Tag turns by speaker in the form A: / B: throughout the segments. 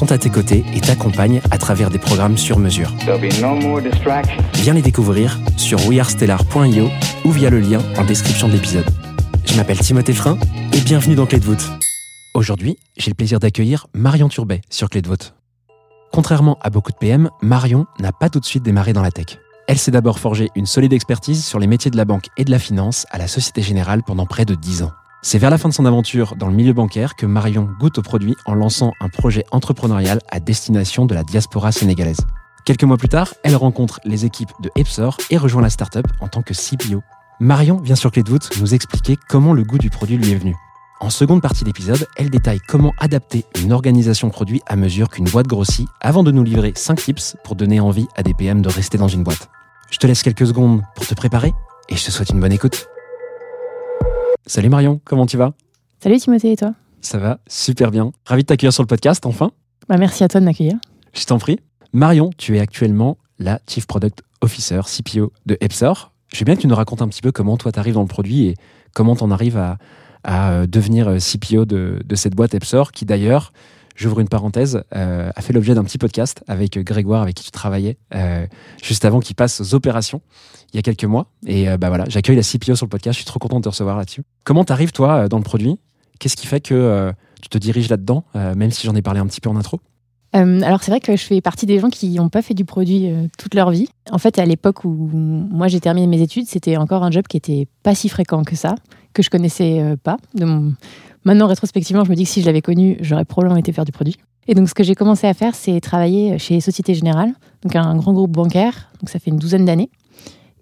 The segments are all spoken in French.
A: sont à tes côtés et t'accompagnent à travers des programmes sur mesure.
B: No.
A: Viens les découvrir sur wearestellar.io ou via le lien en description de l'épisode. Je m'appelle Timothée Frein et bienvenue dans Clé de voûte. Aujourd'hui, j'ai le plaisir d'accueillir Marion Turbet sur Clé de voûte. Contrairement à beaucoup de PM, Marion n'a pas tout de suite démarré dans la tech. Elle s'est d'abord forgé une solide expertise sur les métiers de la banque et de la finance à la Société Générale pendant près de 10 ans. C'est vers la fin de son aventure dans le milieu bancaire que Marion goûte au produit en lançant un projet entrepreneurial à destination de la diaspora sénégalaise. Quelques mois plus tard, elle rencontre les équipes de Epsor et rejoint la startup en tant que CPO. Marion vient sur Clé de voûte nous expliquer comment le goût du produit lui est venu. En seconde partie d'épisode, elle détaille comment adapter une organisation produit à mesure qu'une boîte grossit avant de nous livrer 5 tips pour donner envie à des PM de rester dans une boîte. Je te laisse quelques secondes pour te préparer et je te souhaite une bonne écoute. Salut Marion, comment tu vas?
C: Salut Timothée et toi?
A: Ça va super bien. Ravi de t'accueillir sur le podcast enfin.
C: bah, Merci à toi de m'accueillir.
A: Je t'en prie. Marion, tu es actuellement la Chief Product Officer, CPO de Epsor. Je veux bien que tu nous racontes un petit peu comment toi t'arrives dans le produit et comment t'en arrives à, à, euh, devenir euh, CPO de, de cette boîte Epsor qui d'ailleurs, j'ouvre une parenthèse, euh, a fait l'objet d'un petit podcast avec euh, Grégoire avec qui tu travaillais euh, juste avant qu'il passe aux opérations il y a quelques mois. Et bah voilà, j'accueille la CPO sur le podcast, je suis trop content de te recevoir là-dessus. Comment t'arrives toi dans le produit? Qu'est-ce qui fait que tu te diriges là-dedans, même si j'en ai parlé un petit peu en intro?
C: Alors c'est vrai que je fais partie des gens qui n'ont pas fait du produit toute leur vie. En fait, à l'époque où moi j'ai terminé mes études, c'était encore un job qui était pas si fréquent que ça, que je connaissais pas. Maintenant, rétrospectivement, je me dis que si je l'avais connu, j'aurais probablement été faire du produit. Et donc, ce que j'ai commencé à faire, c'est travailler chez Société Générale, donc un grand groupe bancaire. Donc, ça fait une douzaine d'années.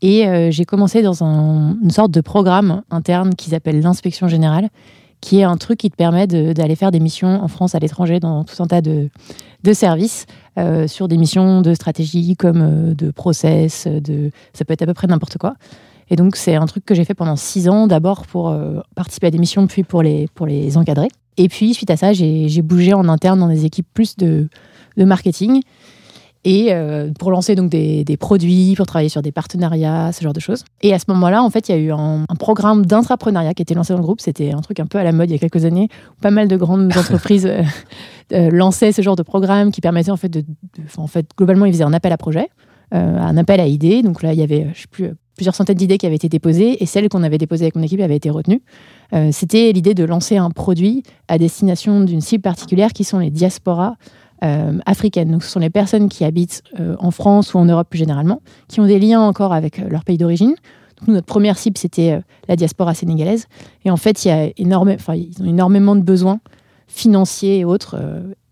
C: Et euh, j'ai commencé dans un- une sorte de programme interne qu'ils appellent l'inspection générale, qui est un truc qui te permet d'aller faire des missions en France, à l'étranger, dans tout un tas de, de services, euh, sur des missions de stratégie comme euh, de process, de, ça peut être à peu près n'importe quoi. Et donc, c'est un truc que j'ai fait pendant six ans, d'abord pour euh, participer à des missions, puis pour les, pour les encadrer. Et puis, suite à ça, j'ai j'ai bougé en interne dans des équipes plus de, de marketing et euh, pour lancer donc des, des produits, pour travailler sur des partenariats, ce genre de choses. Et à ce moment-là, en fait, il y a eu un, un programme d'intrapreneuriat qui a été lancé dans le groupe. C'était un truc un peu à la mode il y a quelques années. Pas mal de grandes entreprises euh, lançaient ce genre de programme qui permettait en fait de, de- en fait, globalement, ils faisaient un appel à projet, un appel à idées. Donc là, il y avait, euh, je sais plus, euh, plusieurs centaines d'idées qui avaient été déposées et celle qu'on avait déposée avec mon équipe avait été retenue. Euh, C'était l'idée de lancer un produit à destination d'une cible particulière qui sont les diasporas euh, africaines. Donc, ce sont les personnes qui habitent euh, en France ou en Europe plus généralement, qui ont des liens encore avec euh, leur pays d'origine. Nous, notre première cible, c'était euh, la diaspora sénégalaise. Et en fait, il y a ils ont énormément de besoins financiers et autres.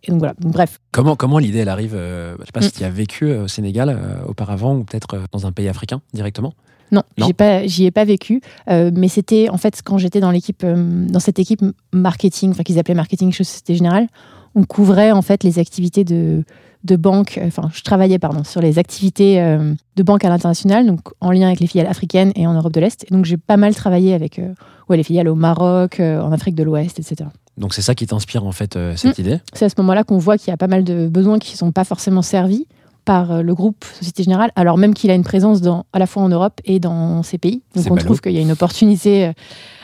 C: Et donc voilà. Donc, bref,
A: Comment, comment l'idée elle arrive euh, Je sais pas
C: Mm.
A: si tu as vécu euh, au Sénégal euh, auparavant ou peut-être dans un pays africain directement?
C: Non, j'y ai pas vécu, euh, mais c'était en fait quand j'étais dans l'équipe, dans cette équipe marketing, enfin qu'ils appelaient marketing Société Générale, on couvrait en fait les activités de de banque, euh, enfin je travaillais pardon sur les activités euh, de banque à l'international, donc en lien avec les filiales africaines et en Europe de l'Est. Et donc j'ai pas mal travaillé avec euh, ouais, les filiales au Maroc, euh, en Afrique de l'Ouest, etc.
A: Donc c'est ça qui t'inspire en fait cette idée?
C: C'est à ce moment-là qu'on voit qu'il y a pas mal de besoins qui ne sont pas forcément servis par euh, le groupe Société Générale, alors même qu'il a une présence dans, à la fois en Europe et dans ces pays. Donc on trouve qu'il y a une opportunité euh,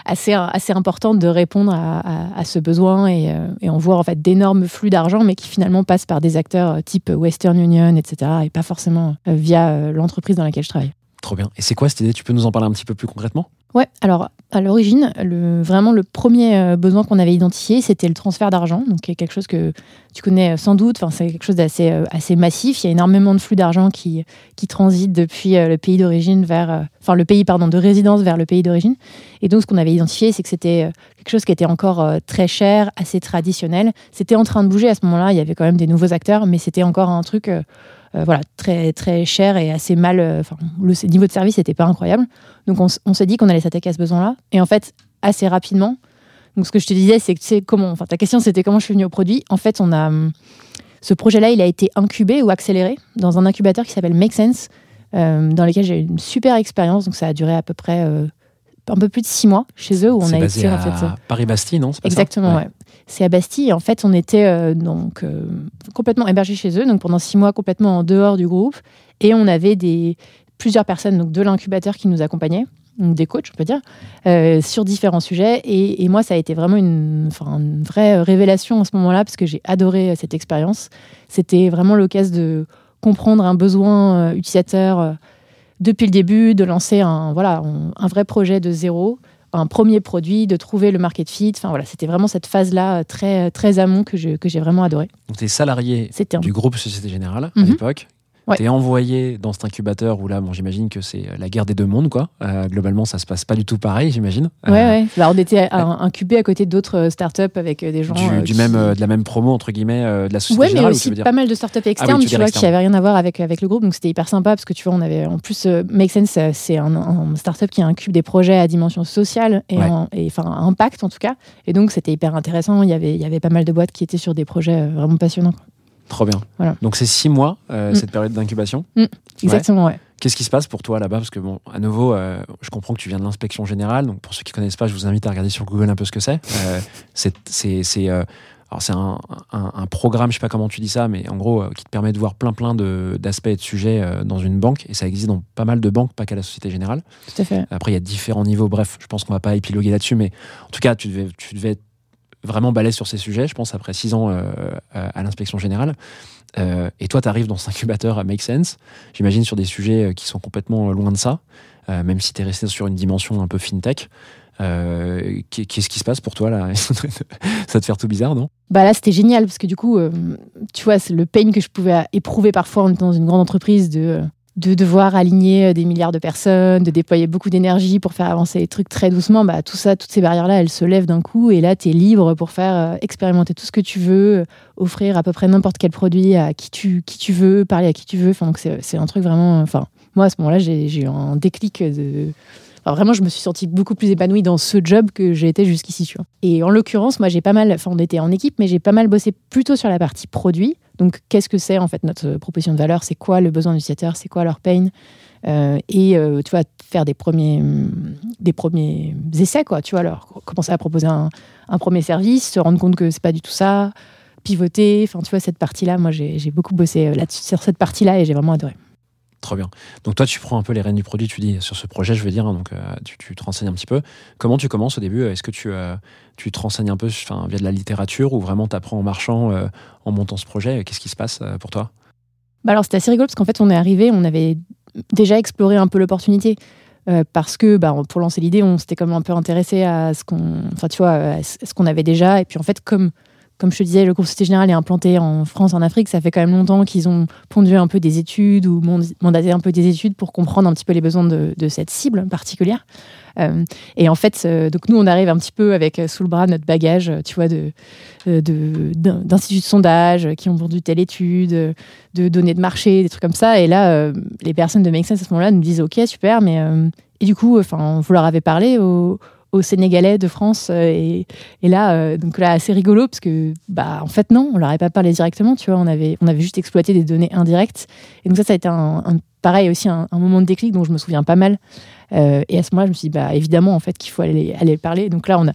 C: assez, assez importante de répondre à, à- à ce besoin et, euh, et on voit en fait d'énormes flux d'argent, mais qui finalement passent par des acteurs type Western Union, etc. et pas forcément via l'entreprise dans laquelle je travaille.
A: Trop bien. Et c'est quoi cette idée? Tu peux nous en parler un petit peu plus concrètement?
C: Ouais, alors à l'origine, vraiment le premier euh, besoin qu'on avait identifié, c'était le transfert d'argent, donc quelque chose que tu connais sans doute. Enfin, c'est quelque chose d'assez euh, assez massif. Il y a énormément de flux d'argent qui qui transitent depuis euh, le pays d'origine vers, euh, enfin le pays pardon de résidence vers le pays d'origine. Et donc ce qu'on avait identifié, c'est que c'était euh, quelque chose qui était encore euh, très cher, assez traditionnel. C'était en train de bouger à ce moment-là. Il y avait quand même des nouveaux acteurs, mais c'était encore un truc. Euh, voilà, très, très cher et assez mal. euh, Enfin, le niveau de service n'était pas incroyable. Donc, on, s'est dit qu'on allait s'attaquer à ce besoin-là. Et en fait, assez rapidement, donc ce que je te disais, c'est que comment. Enfin, ta question, c'était comment je suis venue au produit. En fait, on a. hum, Ce projet-là, il a été incubé ou accéléré dans un incubateur qui s'appelle Make Sense, euh, dans lequel j'ai eu une super expérience. Donc, ça a duré à peu près un peu plus de six mois chez eux, où on a
A: basé
C: été,
A: à
C: en fait. euh,
A: Paris-Bastille, non pas
C: Exactement, ouais. C'est à Bastille. En fait, on était euh, donc euh, complètement hébergés chez eux, donc pendant six mois complètement en dehors du groupe, et on avait des plusieurs personnes donc de l'incubateur qui nous accompagnaient, des coachs, on peut dire, euh, sur différents sujets. Et, et moi, ça a été vraiment une, une vraie révélation en ce moment-là parce que j'ai adoré cette expérience. C'était vraiment l'occasion de comprendre un besoin utilisateur depuis le début, de lancer un voilà un, vrai projet de zéro un premier produit, de trouver le market fit. Enfin voilà, c'était vraiment cette phase-là euh, très très amont que je- que j'ai vraiment adoré.
A: Donc, tu es salarié
C: un-
A: du groupe Société Générale à
C: Mhm.
A: l'époque.
C: Ouais.
A: Tu es envoyé dans cet incubateur où là, bon, j'imagine que c'est la guerre des deux mondes. Quoi. Euh, globalement, ça se passe pas du tout pareil, j'imagine.
C: Ouais,
A: Euh,
C: ouais. Bah, on était un- incubés à côté d'autres euh, startups avec euh, des gens
A: Du,
C: euh,
A: du
C: qui-
A: même, euh, de la même promo, entre guillemets, euh, de la société
C: Ouais, mais
A: générale,
C: aussi pas mal de startups externes,
A: tu
C: vois,
A: externe.
C: qui avaient rien à voir avec, avec le groupe. Donc c'était hyper sympa parce que tu vois, on avait en plus euh, Make Sense, euh, c'est un, un startup qui incube des projets à dimension sociale et,
A: Ouais.
C: en- et, enfin à impact en tout cas. Et donc c'était hyper intéressant. Il y avait il y avait pas mal de boîtes qui étaient sur des projets euh, vraiment passionnants.
A: Trop bien.
C: Voilà.
A: Donc, c'est six mois, euh,
C: Mm.
A: cette période d'incubation.
C: Exactement, ouais.
A: Qu'est-ce qui se passe pour toi là-bas? Parce que, bon, à nouveau, euh, je comprends que tu viens de l'inspection générale. Donc, pour ceux qui connaissent pas, je vous invite à regarder sur Google un peu ce que c'est. Euh, c'est. un, un- un programme, je sais pas comment tu dis ça, mais en gros, euh, qui te permet de voir plein plein d'aspects et de sujets dans une banque. Et ça existe dans pas mal de banques, pas qu'à la Société Générale.
C: Tout à fait.
A: Après, il y a différents niveaux. Bref, je pense qu'on va pas épiloguer là-dessus, mais en tout cas, tu devais, tu devais être vraiment balèze sur ces sujets, je pense, après six ans euh, euh, à l'inspection générale. Euh, et toi, tu arrives dans cet incubateur à Make Sense, j'imagine sur des sujets qui sont complètement loin de ça, même si tu es resté sur une dimension un peu fintech. Qu'est- Qu'est-ce qui se passe pour toi là? Ça te fait tout bizarre, non?
C: Bah là, c'était génial parce que du coup, tu vois, c'est le pain que je pouvais éprouver parfois en étant dans une grande entreprise de, de devoir aligner euh, des milliards de personnes, de déployer beaucoup d'énergie pour faire avancer les trucs très doucement. Bah, tout ça, toutes ces barrières-là, elles se lèvent d'un coup et là, tu es libre pour faire euh, expérimenter tout ce que tu veux, euh, offrir à peu près n'importe quel produit à qui tu, veux, parler à qui tu veux. Enfin, c'est un truc vraiment. Enfin, moi, à ce moment-là, j'ai eu un déclic de. Alors vraiment, je me suis sentie beaucoup plus épanouie dans ce job que j'ai été jusqu'ici. Et en l'occurrence, moi, j'ai pas mal, enfin, on était en équipe, mais j'ai pas mal bossé plutôt sur la partie produit. Donc, qu'est-ce que c'est en fait notre proposition de valeur? C'est quoi le besoin de l'utilisateur C'est quoi leur pain? Euh, Et euh, tu vois, faire des premiers, hum, des premiers essais, quoi. Tu vois, alors commencer à proposer un, premier service, se rendre compte que c'est pas du tout ça, pivoter. Enfin, tu vois, cette partie-là, moi, j'ai beaucoup bossé euh, là-dessus, sur cette partie-là et j'ai vraiment adoré.
A: Trop bien. Donc toi, tu prends un peu les rênes du produit, tu dis sur ce projet, je veux dire, hein, donc euh, tu, tu te renseignes un petit peu. Comment tu commences au début? Est-ce que tu, euh, tu te renseignes un peu via de la littérature ou vraiment tu apprends en marchant, euh, en montant ce projet? Qu'est-ce qui se passe euh, pour toi?
C: Bah alors c'était assez rigolo parce qu'en fait on est arrivé, on avait déjà exploré un peu l'opportunité euh, parce que bah, pour lancer l'idée, on s'était comme un peu intéressé à ce qu'on, enfin tu ce qu'on avait déjà et puis en fait comme comme je te disais, le groupe Société Générale est implanté en France, en Afrique. Ça fait quand même longtemps qu'ils ont pondu un peu des études ou mand- mandaté un peu des études pour comprendre un petit peu les besoins de, cette cible particulière. Euh, et en fait, euh, donc nous, on arrive un petit peu avec euh, sous le bras notre bagage, tu vois, d'instituts de sondage qui ont vendu telle étude, de données de marché, des trucs comme ça. Et là, les personnes de Make Sense à ce moment-là nous disent OK, super, mais et du coup, enfin, vous leur avez parlé aux, aux Sénégalais de France euh, et, là, euh, donc là, assez rigolo parce que bah en fait non, on leur avait pas parlé directement, tu vois, on avait on avait juste exploité des données indirectes. Et donc ça, ça a été un, pareil aussi un, moment de déclic dont je me souviens pas mal. Euh, et à ce moment-là, je me suis dit bah évidemment en fait qu'il faut aller parler. Donc là, on a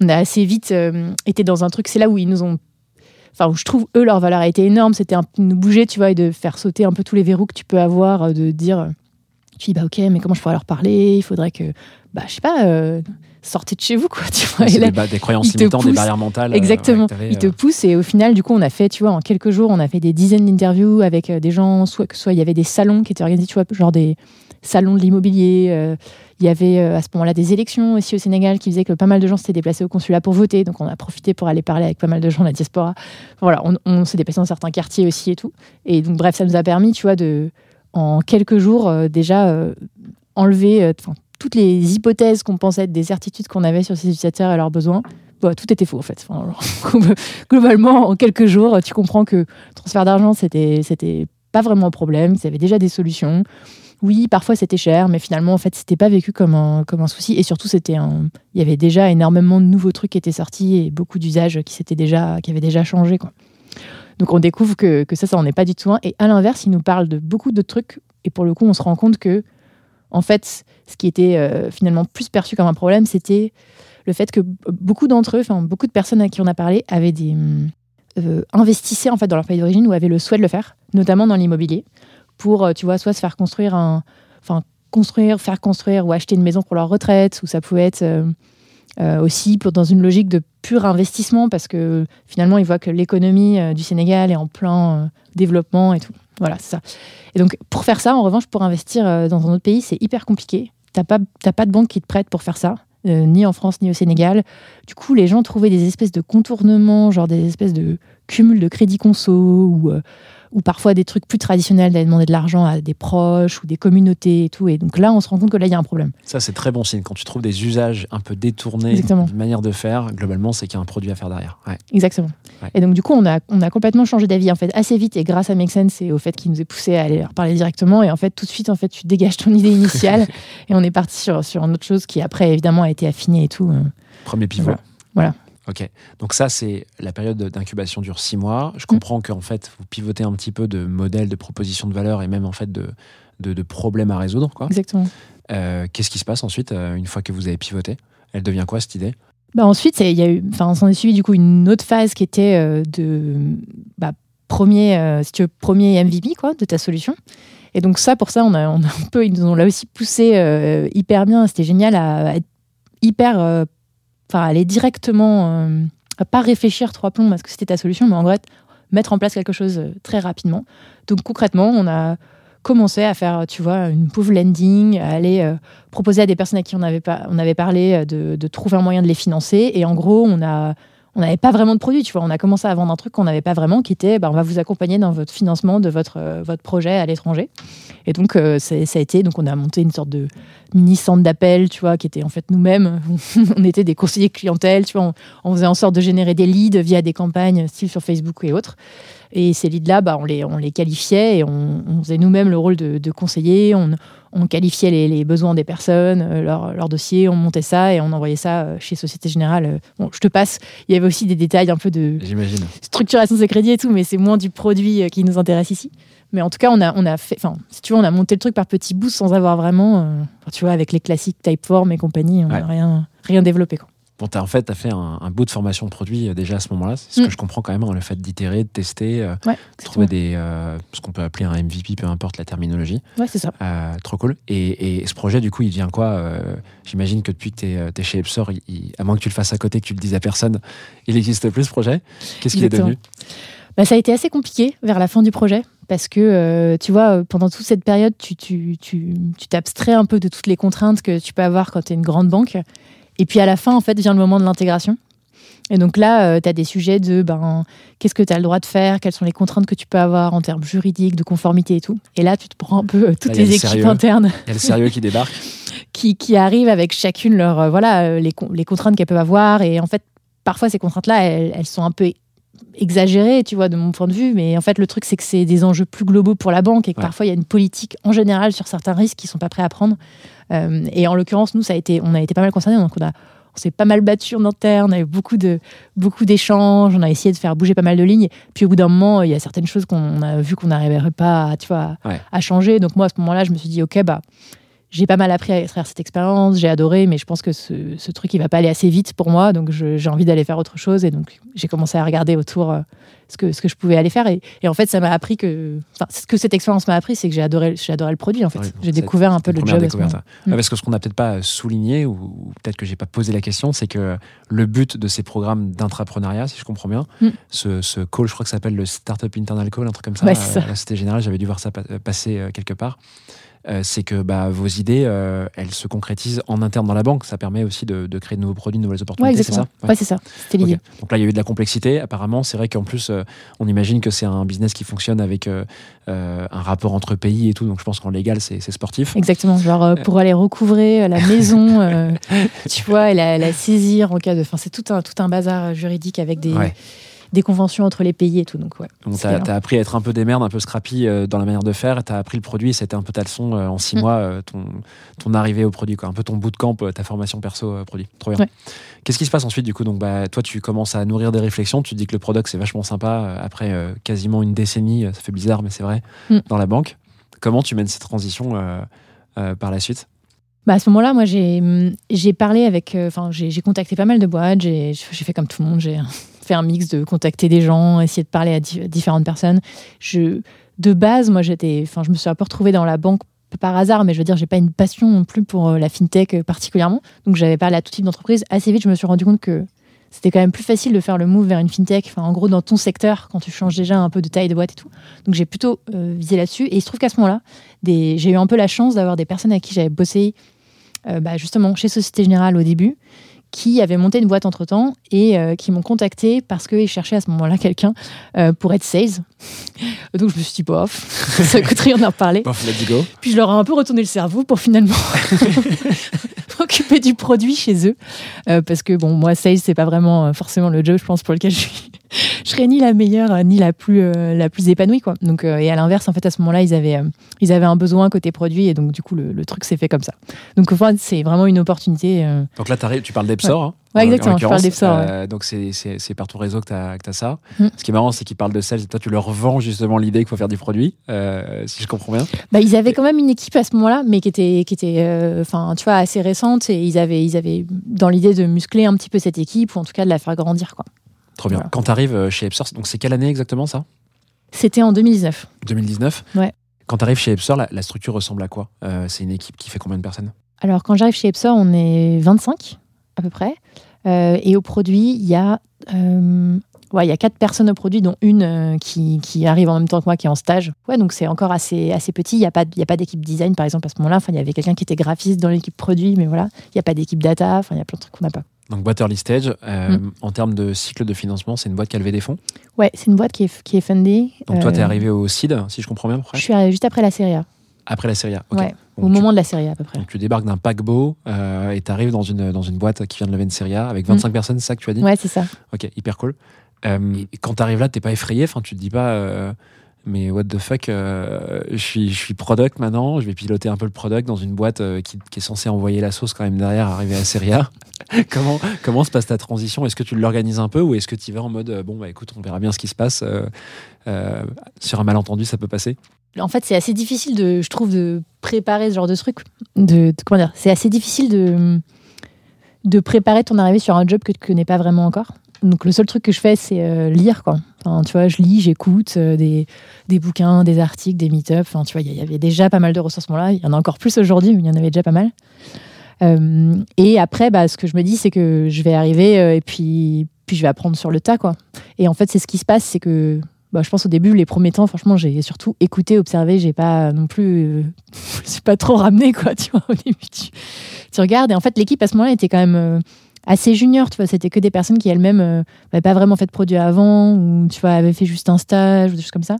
C: on a assez vite euh, été dans un truc. C'est là où ils nous ont enfin où je trouve eux leur valeur a été énorme c'était un de nous bouger tu vois et de faire sauter un peu tous les verrous que tu peux avoir de dire dis bah ok mais comment je pourrais leur parler? Il faudrait que bah je sais pas sortez de chez vous quoi tu vois
A: C'est
C: Et là,
A: des, croyances limitantes, des barrières mentales. euh,
C: Exactement.
A: ouais, t'avais,
C: Ils te
A: euh,
C: poussent et au final, du coup, on a fait, tu vois, en quelques jours, on a fait des dizaines d'interviews avec euh, des gens, soit que soit il y avait des salons qui étaient organisés, tu vois, genre des salons de l'immobilier. euh, il y avait euh, à ce moment-là des élections aussi au Sénégal qui faisaient que pas mal de gens s'étaient déplacés au consulat pour voter. Donc on a profité pour aller parler avec pas mal de gens de la diaspora. Voilà, on, on s'est déplacé dans certains quartiers aussi et tout. Et donc bref, ça nous a permis, tu vois, de en quelques jours euh, déjà euh, enlever euh, toutes les hypothèses qu'on pensait être des certitudes qu'on avait sur ces utilisateurs et leurs besoins. Bon, tout était faux en fait. Globalement, en quelques jours, tu comprends que le transfert d'argent, c'était, c'était pas vraiment un problème. Ils avaient déjà des solutions. Oui, parfois c'était cher, mais finalement, en fait, c'était pas vécu comme un, comme un souci. Et surtout, c'était un... il y avait déjà énormément de nouveaux trucs qui étaient sortis et beaucoup d'usages qui, s'étaient déjà, qui avaient déjà changé. Quoi. Donc on découvre que, que ça, ça n'en est pas du tout un. Et à l'inverse, il nous parle de beaucoup de trucs. Et pour le coup, on se rend compte que, en fait, ce qui était euh, finalement plus perçu comme un problème, c'était le fait que beaucoup d'entre eux, beaucoup de personnes à qui on a parlé, avaient des euh, investissaient en fait dans leur pays d'origine ou avaient le souhait de le faire, notamment dans l'immobilier, pour euh, tu vois soit se faire construire un, enfin construire, faire construire ou acheter une maison pour leur retraite, ou ça pouvait être aussi dans une logique de pur investissement parce que finalement ils voient que l'économie du Sénégal est en plein développement et tout. Voilà, c'est ça. Et donc pour faire ça, en revanche, pour investir euh, dans un autre pays, c'est hyper compliqué. T'as pas, pas de banque qui te prête pour faire ça. euh, ni en France ni au Sénégal. Du coup, les gens trouvaient des espèces de contournements, genre des espèces de cumul de crédits conso ou, euh, ou parfois des trucs plus traditionnels d'aller demander de l'argent à des proches ou des communautés et tout. Et donc là, on se rend compte que là, il y a un problème.
A: Ça, c'est très bon signe. Quand tu trouves des usages un peu détournés,
C: Exactement.
A: une manière de faire, globalement, c'est qu'il y a un produit à faire derrière. Ouais.
C: Exactement.
A: Ouais.
C: Et donc, du coup, on a, on a complètement changé d'avis, en fait, assez vite, et grâce à Make Sense et au fait qu'il nous ait poussé à aller leur parler directement. Et en fait, tout de suite, en fait, tu dégages ton idée initiale, et on est parti sur, sur une autre chose qui, après, évidemment, a été affinée et tout. euh.
A: Premier pivot.
C: Voilà. Voilà.
A: Ok. Donc ça, c'est la période d'incubation dure six mois. Je comprends qu'en fait, vous pivotez un petit peu de modèles, de propositions de valeur et même en fait de, de, de problèmes à résoudre. Quoi.
C: Exactement.
A: Euh, Qu'est-ce qui se passe ensuite euh, une fois que vous avez pivoté? Elle devient quoi cette idée?
C: Bah ensuite, il y a eu, enfin, on s'en est suivi du coup une autre phase qui était euh, de bah, premier, si tu veux, premier MVP quoi, de ta solution. Et donc ça, pour ça, on a, on a un peu, ils nous ont là aussi poussé hyper bien. C'était génial à, à être hyper, enfin, aller directement, euh, pas réfléchir trois plombs parce que c'était ta solution, mais en vrai mettre en place quelque chose euh, très rapidement. Donc concrètement, on a commencé à faire, tu vois, une pauvre landing, à aller euh, proposer à des personnes à qui on avait, pas, on avait parlé de trouver un moyen de les financer. Et en gros, on a on n'avait pas vraiment de produit, tu vois. On a commencé à vendre un truc qu'on n'avait pas vraiment, qui était, bah, on va vous accompagner dans votre financement de votre, euh, votre projet à l'étranger. Et donc, euh, ça a été, donc on a monté une sorte de mini centre d'appel, tu vois, qui était en fait nous-mêmes. on était des conseillers clientèle, tu vois. On, faisait en sorte de générer des leads via des campagnes, style sur Facebook et autres. Et ces leads-là, bah, on, les, on les qualifiait et on, faisait nous-mêmes le rôle de, conseiller. On, on qualifiait les, les besoins des personnes, euh, leur, leur dossier, on montait ça et on envoyait ça euh, chez Société Générale. Euh, Bon, je te passe. Il y avait aussi des détails un peu de structuration de ces crédits et tout, mais c'est moins du produit qui nous intéresse ici. Mais en tout cas, on a, on a fait, enfin, si tu veux, on a monté le truc par petits bouts sans avoir vraiment, euh, tu vois, avec les classiques Typeform et compagnie, on n'a
A: Ouais.
C: rien, rien développé. Quoi.
A: Bon, as, en fait, tu as fait un, un bout de formation de produit euh, déjà à ce moment-là. C'est ce
C: Mm.
A: que je comprends quand même, hein, le fait d'itérer, de tester, euh,
C: Ouais,
A: de trouver des, euh, ce qu'on peut appeler un MVP, peu importe la terminologie.
C: Ouais, c'est ça.
A: Euh, trop cool. Et, et ce projet, du coup, il vient quoi J'imagine que depuis que tu es, chez Epsor, il- il- à moins que tu le fasses à côté, que tu le dises à personne, il n'existe plus ce projet. Qu'est-ce qu'il est devenu?
C: Bah, ça a été assez compliqué vers la fin du projet parce que, euh, tu vois, pendant toute cette période, tu tu- tu- tu t'abstrais un peu de toutes les contraintes que tu peux avoir quand tu es une grande banque. Et puis à la fin, en fait, vient le moment de l'intégration. Et donc là, tu as des sujets de ben, qu'est-ce que tu as le droit de faire, quelles sont les contraintes que tu peux avoir en termes juridiques, de conformité et tout? Et là, tu te prends un peu euh, toutes
A: Là,
C: les
A: le
C: équipes
A: sérieux.
C: internes
A: Il y a le sérieux qui débarque.
C: qui, qui arrivent avec chacune leur, euh, voilà, euh, les, les contraintes qu'elles peuvent avoir. Et en fait, parfois, ces contraintes-là, elles, elles sont un peu exagérées, tu vois, de mon point de vue. Mais en fait, le truc, c'est que c'est des enjeux plus globaux pour la banque et que
A: Ouais.
C: parfois, il y a une politique en général sur certains risques qui sont pas prêts à prendre. Euh, et en l'occurrence, nous, ça a été, on a été pas mal concernés. Donc, on a on s'est pas mal battu en interne, on a eu beaucoup de beaucoup d'échanges, on a essayé de faire bouger pas mal de lignes. Puis au bout d'un moment, il y a certaines choses qu'on a vu qu'on n'arriverait pas, à, tu vois,
A: Ouais.
C: à changer. Donc moi, à ce moment-là, je me suis dit, ok, bah j'ai pas mal appris à travers cette expérience, j'ai adoré, mais je pense que ce, ce truc, il va pas aller assez vite pour moi, donc j'ai envie d'aller faire autre chose. Et donc, j'ai commencé à regarder autour euh, ce, que, ce que je pouvais aller faire. Et, et en fait, ça m'a appris que. Enfin, ce que cette expérience m'a appris, c'est que j'ai adoré, adoré le produit, en fait. J'ai découvert un peu le job. à ce.
A: Ouais,
C: Mm.
A: Parce que ce qu'on n'a peut-être pas souligné, ou, ou peut-être que j'ai pas posé la question, c'est que le but de ces programmes d'intrapreneuriat, si je comprends bien,
C: Mm.
A: ce, ce call, je crois que ça s'appelle le Startup Internal Call, un truc comme ça, euh,
C: ça.
A: Société Générale, j'avais dû voir ça pa- passer euh, quelque part. Euh, c'est que bah, vos idées, euh, elles se concrétisent en interne dans la banque. Ça permet aussi de, de créer de nouveaux produits, de nouvelles
C: Ouais,
A: opportunités, c'est ça.
C: Ouais, c'est ça. C'était l'idée.
A: Donc là, il y a eu de la complexité. Apparemment, c'est vrai qu'en plus, euh, on imagine que c'est un business qui fonctionne avec un rapport entre pays et tout. Donc je pense qu'en légal, c'est sportif.
C: Exactement. Genre pour aller recouvrer la maison, tu vois, et la, la saisir en cas de. Enfin, c'est tout un, tout un bazar juridique avec des,
A: Ouais.
C: Des conventions entre les pays et tout. Donc, ouais.
A: Donc, t'as appris à être un peu des merdes, un peu scrappy euh, dans la manière de faire. T'as appris le produit et c'était un peu ta leçon euh, en six
C: Mm.
A: mois, euh, ton, ton arrivée au produit, quoi. Un peu ton bootcamp, ta formation perso produit. Trop bien.
C: Ouais.
A: Qu'est-ce qui se passe ensuite, du coup? Donc, bah, toi, tu commences à nourrir des réflexions. Tu te dis que le product, c'est vachement sympa. après quasiment une décennie, ça fait bizarre, mais c'est vrai,
C: Mm.
A: dans la banque. Comment tu mènes cette transition par la suite?
C: Bah, à ce moment-là, moi, j'ai j'ai parlé avec. euh, Enfin, j'ai j'ai contacté pas mal de boîtes. J'ai j'ai fait comme tout le monde. J'ai fait un mix de contacter des gens, essayer de parler à di- différentes personnes. Je, de base, moi, j'étais. Enfin, je me suis un peu retrouvée dans la banque par hasard, mais je veux dire, j'ai pas une passion non plus pour euh, la fintech particulièrement. Donc, j'avais parlé à tout type d'entreprise. Assez vite, je me suis rendu compte que c'était quand même plus facile de faire le move vers une fintech. En gros, dans ton secteur, quand tu changes déjà un peu de taille de boîte et tout. Donc, j'ai plutôt euh, visé là-dessus. Et il se trouve qu'à ce moment-là, j'ai eu un peu la chance d'avoir des personnes avec qui j'avais bossé euh, bah, justement chez Société Générale au début, qui avaient monté une boîte entre temps et euh, qui m'ont contacté parce qu'ils cherchaient à ce moment-là quelqu'un euh, pour être sales. Donc je me suis dit, bof, ça coûte rien d'en.
A: Bof, let's go.
C: Puis je leur ai un peu retourné le cerveau pour finalement m'occuper du produit chez eux. Euh, parce que bon, moi, sales, c'est pas vraiment forcément le job, je pense, pour lequel je suis. Je serais ni la meilleure euh, ni la plus euh, la plus épanouie quoi. Donc euh, et à l'inverse en fait à ce moment-là ils avaient euh, ils avaient un besoin côté produit et donc du coup le, le truc s'est fait comme ça. Donc fond, c'est vraiment une opportunité.
A: Donc là, tu parles d'Epsor. hein,
C: Ouais,
A: en- en
C: exactement, je parle d'Epsor, ouais.
A: Donc c'est- par ton réseau que tu as, ça.
C: Mm.
A: Ce qui est marrant, c'est qu'ils parlent de et toi, tu leur vends justement l'idée qu'il faut faire du produit, si je comprends bien.
C: Bah, ils avaient quand même une équipe à ce moment-là, mais qui était, qui était, enfin, tu vois, assez récente. Et ils avaient, ils avaient dans l'idée de muscler un petit peu cette équipe, ou en tout cas de la faire grandir, quoi.
A: Trop bien.
C: Voilà.
A: Quand tu arrives chez Epsor, donc c'est quelle année exactement ça?
C: C'était en 2019.
A: 2019
C: Ouais.
A: Quand tu arrives chez Epsor, la, la structure ressemble à quoi? Euh, C'est une équipe qui fait combien de personnes?
C: Alors, quand j'arrive chez Epsor, on est 25 à peu près. Euh, et au produit, il y a, euh, ouais, il y a quatre personnes au produit, dont une euh, qui, qui arrive en même temps que moi, qui est en stage. Ouais, donc c'est encore assez, assez petit. Il n'y a pas, y a pas d'équipe design, par exemple, à ce moment-là. Enfin, il y avait quelqu'un qui était graphiste dans l'équipe produit, mais voilà, il n'y a pas d'équipe data. Enfin, il y a plein de trucs qu'on n'a pas.
A: Donc boîte early stage, euh,
C: Mm.
A: en termes de cycle de financement, c'est une boîte qui a levé des fonds.
C: Ouais, c'est une boîte qui est, qui est fundée.
A: Donc toi, tu es
C: Euh,
A: arrivé au seed, si je comprends bien, après,
C: Je suis arrivée juste après la série A.
A: après la série A. Ok.
C: Ouais, au
A: tu-
C: moment de la série A à peu près.
A: Donc tu débarques d'un paquebot euh, et tu arrives dans une, dans une boîte qui vient de lever une série A avec 25 personnes, c'est ça que tu as dit
C: Mm. Ouais, c'est ça.
A: Ok, hyper cool. Et quand tu arrives là, t'es pas effrayé, enfin, tu te dis pas, mais what the fuck, euh, je, suis, je suis product maintenant, je vais piloter un peu le product dans une boîte euh, qui, est censée envoyer la sauce quand même derrière, arriver à série A. comment, comment se passe ta transition? Est-ce que tu l'organises un peu ou est-ce que tu y vas en mode, euh, bon, bah écoute, on verra bien ce qui se passe, sur un malentendu, ça peut passer?
C: En fait, c'est assez difficile de, je trouve, de préparer ce genre de truc. De- comment dire C'est assez difficile de de préparer ton arrivée sur un job que tu connais pas vraiment encore. Donc le seul truc que je fais, c'est euh, lire quoi. Tu vois, je lis, j'écoute euh, des, des bouquins, des articles, des meet-ups. Tu vois, il y, avait déjà pas mal de ressources là. Il y en a encore plus aujourd'hui, mais il y en avait déjà pas mal. Euh, et après, bah, ce que je me dis, c'est que je vais arriver et puis, puis je vais apprendre sur le tas, quoi. Et en fait, c'est ce qui se passe, c'est que bah, je pense au début, les premiers temps, franchement, j'ai surtout écouté, observé. J'ai pas non plus, je suis pas trop ramené, quoi. Tu vois, au début, tu, regardes. Et en fait, l'équipe à ce moment-là était quand même assez junior. Tu vois, c'était que des personnes qui elles-mêmes euh, n'avaient pas vraiment fait de produit avant, ou tu vois, avaient fait juste un stage ou des choses comme ça.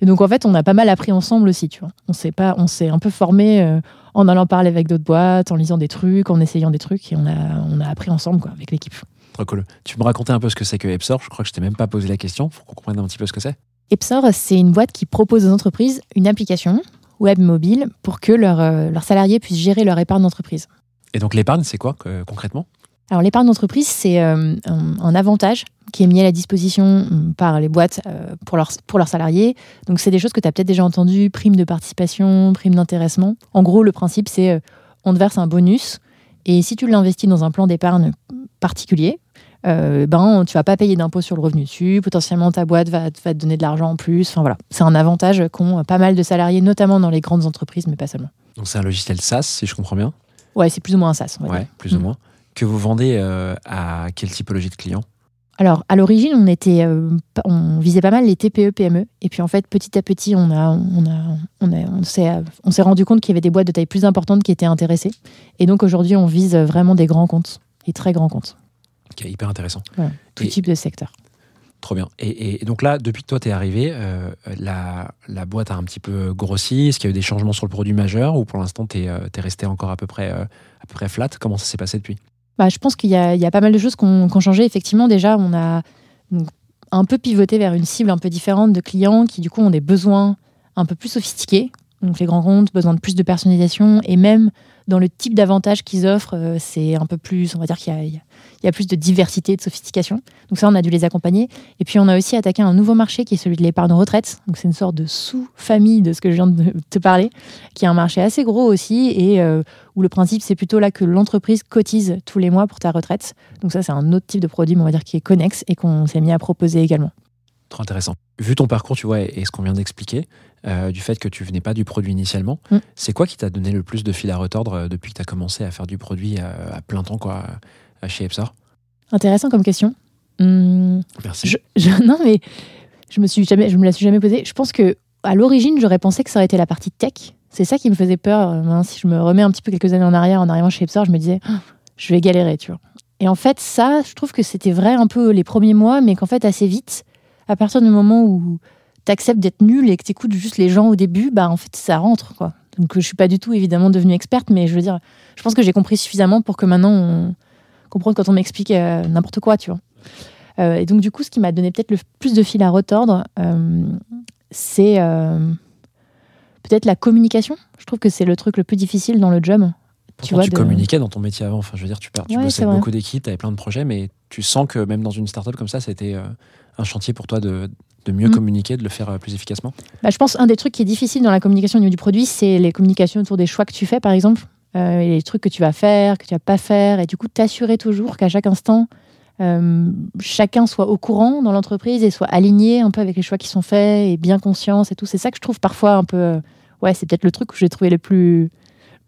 C: Et donc en fait, on a pas mal appris ensemble aussi. Tu vois, on s'est pas, on s'est un peu formé euh, en allant parler avec d'autres boîtes, en lisant des trucs, en essayant des trucs, et on a, on a appris ensemble, quoi, avec l'équipe.
A: Trop cool. Tu me raconter un peu ce que c'est que Epsor? Je crois que je t'ai même pas posé la question, faut qu'on comprenne un petit peu ce que c'est.
C: Epsor, c'est une boîte qui propose aux entreprises une application web mobile pour que leurs euh, leurs salariés puissent gérer leur épargne d'entreprise.
A: Et donc l'épargne, c'est quoi concrètement?
C: Alors l'épargne d'entreprise, c'est euh, un, un avantage qui est mis à la disposition hum, par les boîtes euh, pour, leurs, pour leurs salariés. Donc c'est des choses que tu as peut-être déjà entendues, prime de participation, prime d'intéressement. En gros, le principe, c'est euh, on te verse un bonus et si tu l'investis dans un plan d'épargne particulier, euh, ben, tu vas pas payer d'impôt sur le revenu dessus. Potentiellement, ta boîte va, va te donner de l'argent en plus. Enfin, voilà. C'est un avantage qu'ont pas mal de salariés, notamment dans les grandes entreprises, mais pas seulement.
A: Donc c'est un logiciel SaaS, si je comprends bien?
C: Ouais, c'est plus ou moins un SaaS. on va
A: Ouais,
C: dire.
A: plus ou
C: Mm.
A: moins. Que vous vendez euh, à quelle typologie de clients?
C: Alors, à l'origine, on était, euh, on visait pas mal les TPE, PME. Et puis, en fait, petit à petit, on a, on a, on a, on s'est, on s'est rendu compte qu'il y avait des boîtes de taille plus importante qui étaient intéressées. Et donc, aujourd'hui, on vise vraiment des grands comptes et très grands comptes,
A: Qui est hyper intéressant.
C: tout
A: Et-
C: type de secteur.
A: Trop bien. Et, et- et donc là, depuis que toi t'es arrivé, euh, la, la boîte a un petit peu grossi. Est-ce qu'il y a eu des changements sur le produit majeur ou pour l'instant t'es es resté encore à peu près euh, à peu près flat? Comment ça s'est passé depuis?
C: Bah, je pense qu'il y a, pas mal de choses qui ont qui ont changé. Effectivement, déjà, on a un peu pivoté vers une cible un peu différente de clients qui, du coup, ont des besoins un peu plus sophistiqués. Donc, les grands comptes, besoin de plus de personnalisation. Et même dans le type d'avantages qu'ils offrent, euh, c'est un peu plus, on va dire qu'il y a- il y a plus de diversité, de sophistication. Donc, ça, on a dû les accompagner. Et puis, on a aussi attaqué un nouveau marché qui est celui de l'épargne retraite. Donc, c'est une sorte de sous-famille de ce que je viens de te parler, qui est un marché assez gros aussi. Et euh, où le principe, c'est plutôt là que l'entreprise cotise tous les mois pour ta retraite. Donc ça, c'est un autre type de produit, mais on va dire qui est connexe et qu'on s'est mis à proposer également.
A: Trop intéressant. Vu ton parcours, tu vois, et, ce qu'on vient d'expliquer, euh, du fait que tu venais pas du produit initialement,
C: Mm.
A: c'est quoi qui t'a donné le plus de fil à retordre euh, depuis que tu as commencé à faire du produit à, à plein temps quoi, chez Epsor
C: Intéressant comme question. Hum,
A: Merci.
C: je, je- non, mais je me suis jamais, je me la suis jamais posée. Je pense que à l'origine, j'aurais pensé que ça aurait été la partie tech. C'est ça qui me faisait peur. Euh, hein, si je me remets un petit peu quelques années en arrière, en arrivant chez Epsor, je me disais, Ah, je vais galérer, tu vois. Et en fait, ça, je trouve que c'était vrai un peu les premiers mois, mais qu'en fait, assez vite, à partir du moment où tu acceptes d'être nul et que tu écoutes juste les gens au début, bah en fait, ça rentre, quoi. Donc, je suis pas du tout évidemment devenue experte, mais je veux dire, je pense que j'ai compris suffisamment pour que maintenant on comprenne quand on m'explique euh, n'importe quoi, tu vois. Euh, et donc, du coup, ce qui m'a donné peut-être le plus de fil à retordre, euh, c'est euh, peut-être la communication. Je trouve que c'est le truc le plus difficile dans le job.
A: Pourtant,
C: vois,
A: tu
C: de-
A: communiquais dans ton métier avant. Enfin, je veux dire, tu, pars- tu
C: Ouais,
A: bossais
C: c'est
A: avec
C: vrai.
A: beaucoup d'équipes, tu avais plein de projets, mais tu sens que même dans une startup comme ça, c'était un chantier pour toi de, de mieux
C: Mm.
A: communiquer, de le faire plus efficacement.
C: Bah, je pense un des trucs qui est difficile dans la communication au niveau du produit, c'est les communications autour des choix que tu fais, par exemple, euh, et les trucs que tu vas faire, que tu vas pas faire, et du coup t'assurer toujours qu'à chaque instant, euh, chacun soit au courant dans l'entreprise et soit aligné un peu avec les choix qui sont faits et bien conscience et tout. C'est ça que je trouve parfois un peu, euh, ouais, c'est peut-être le truc que j'ai trouvé le plus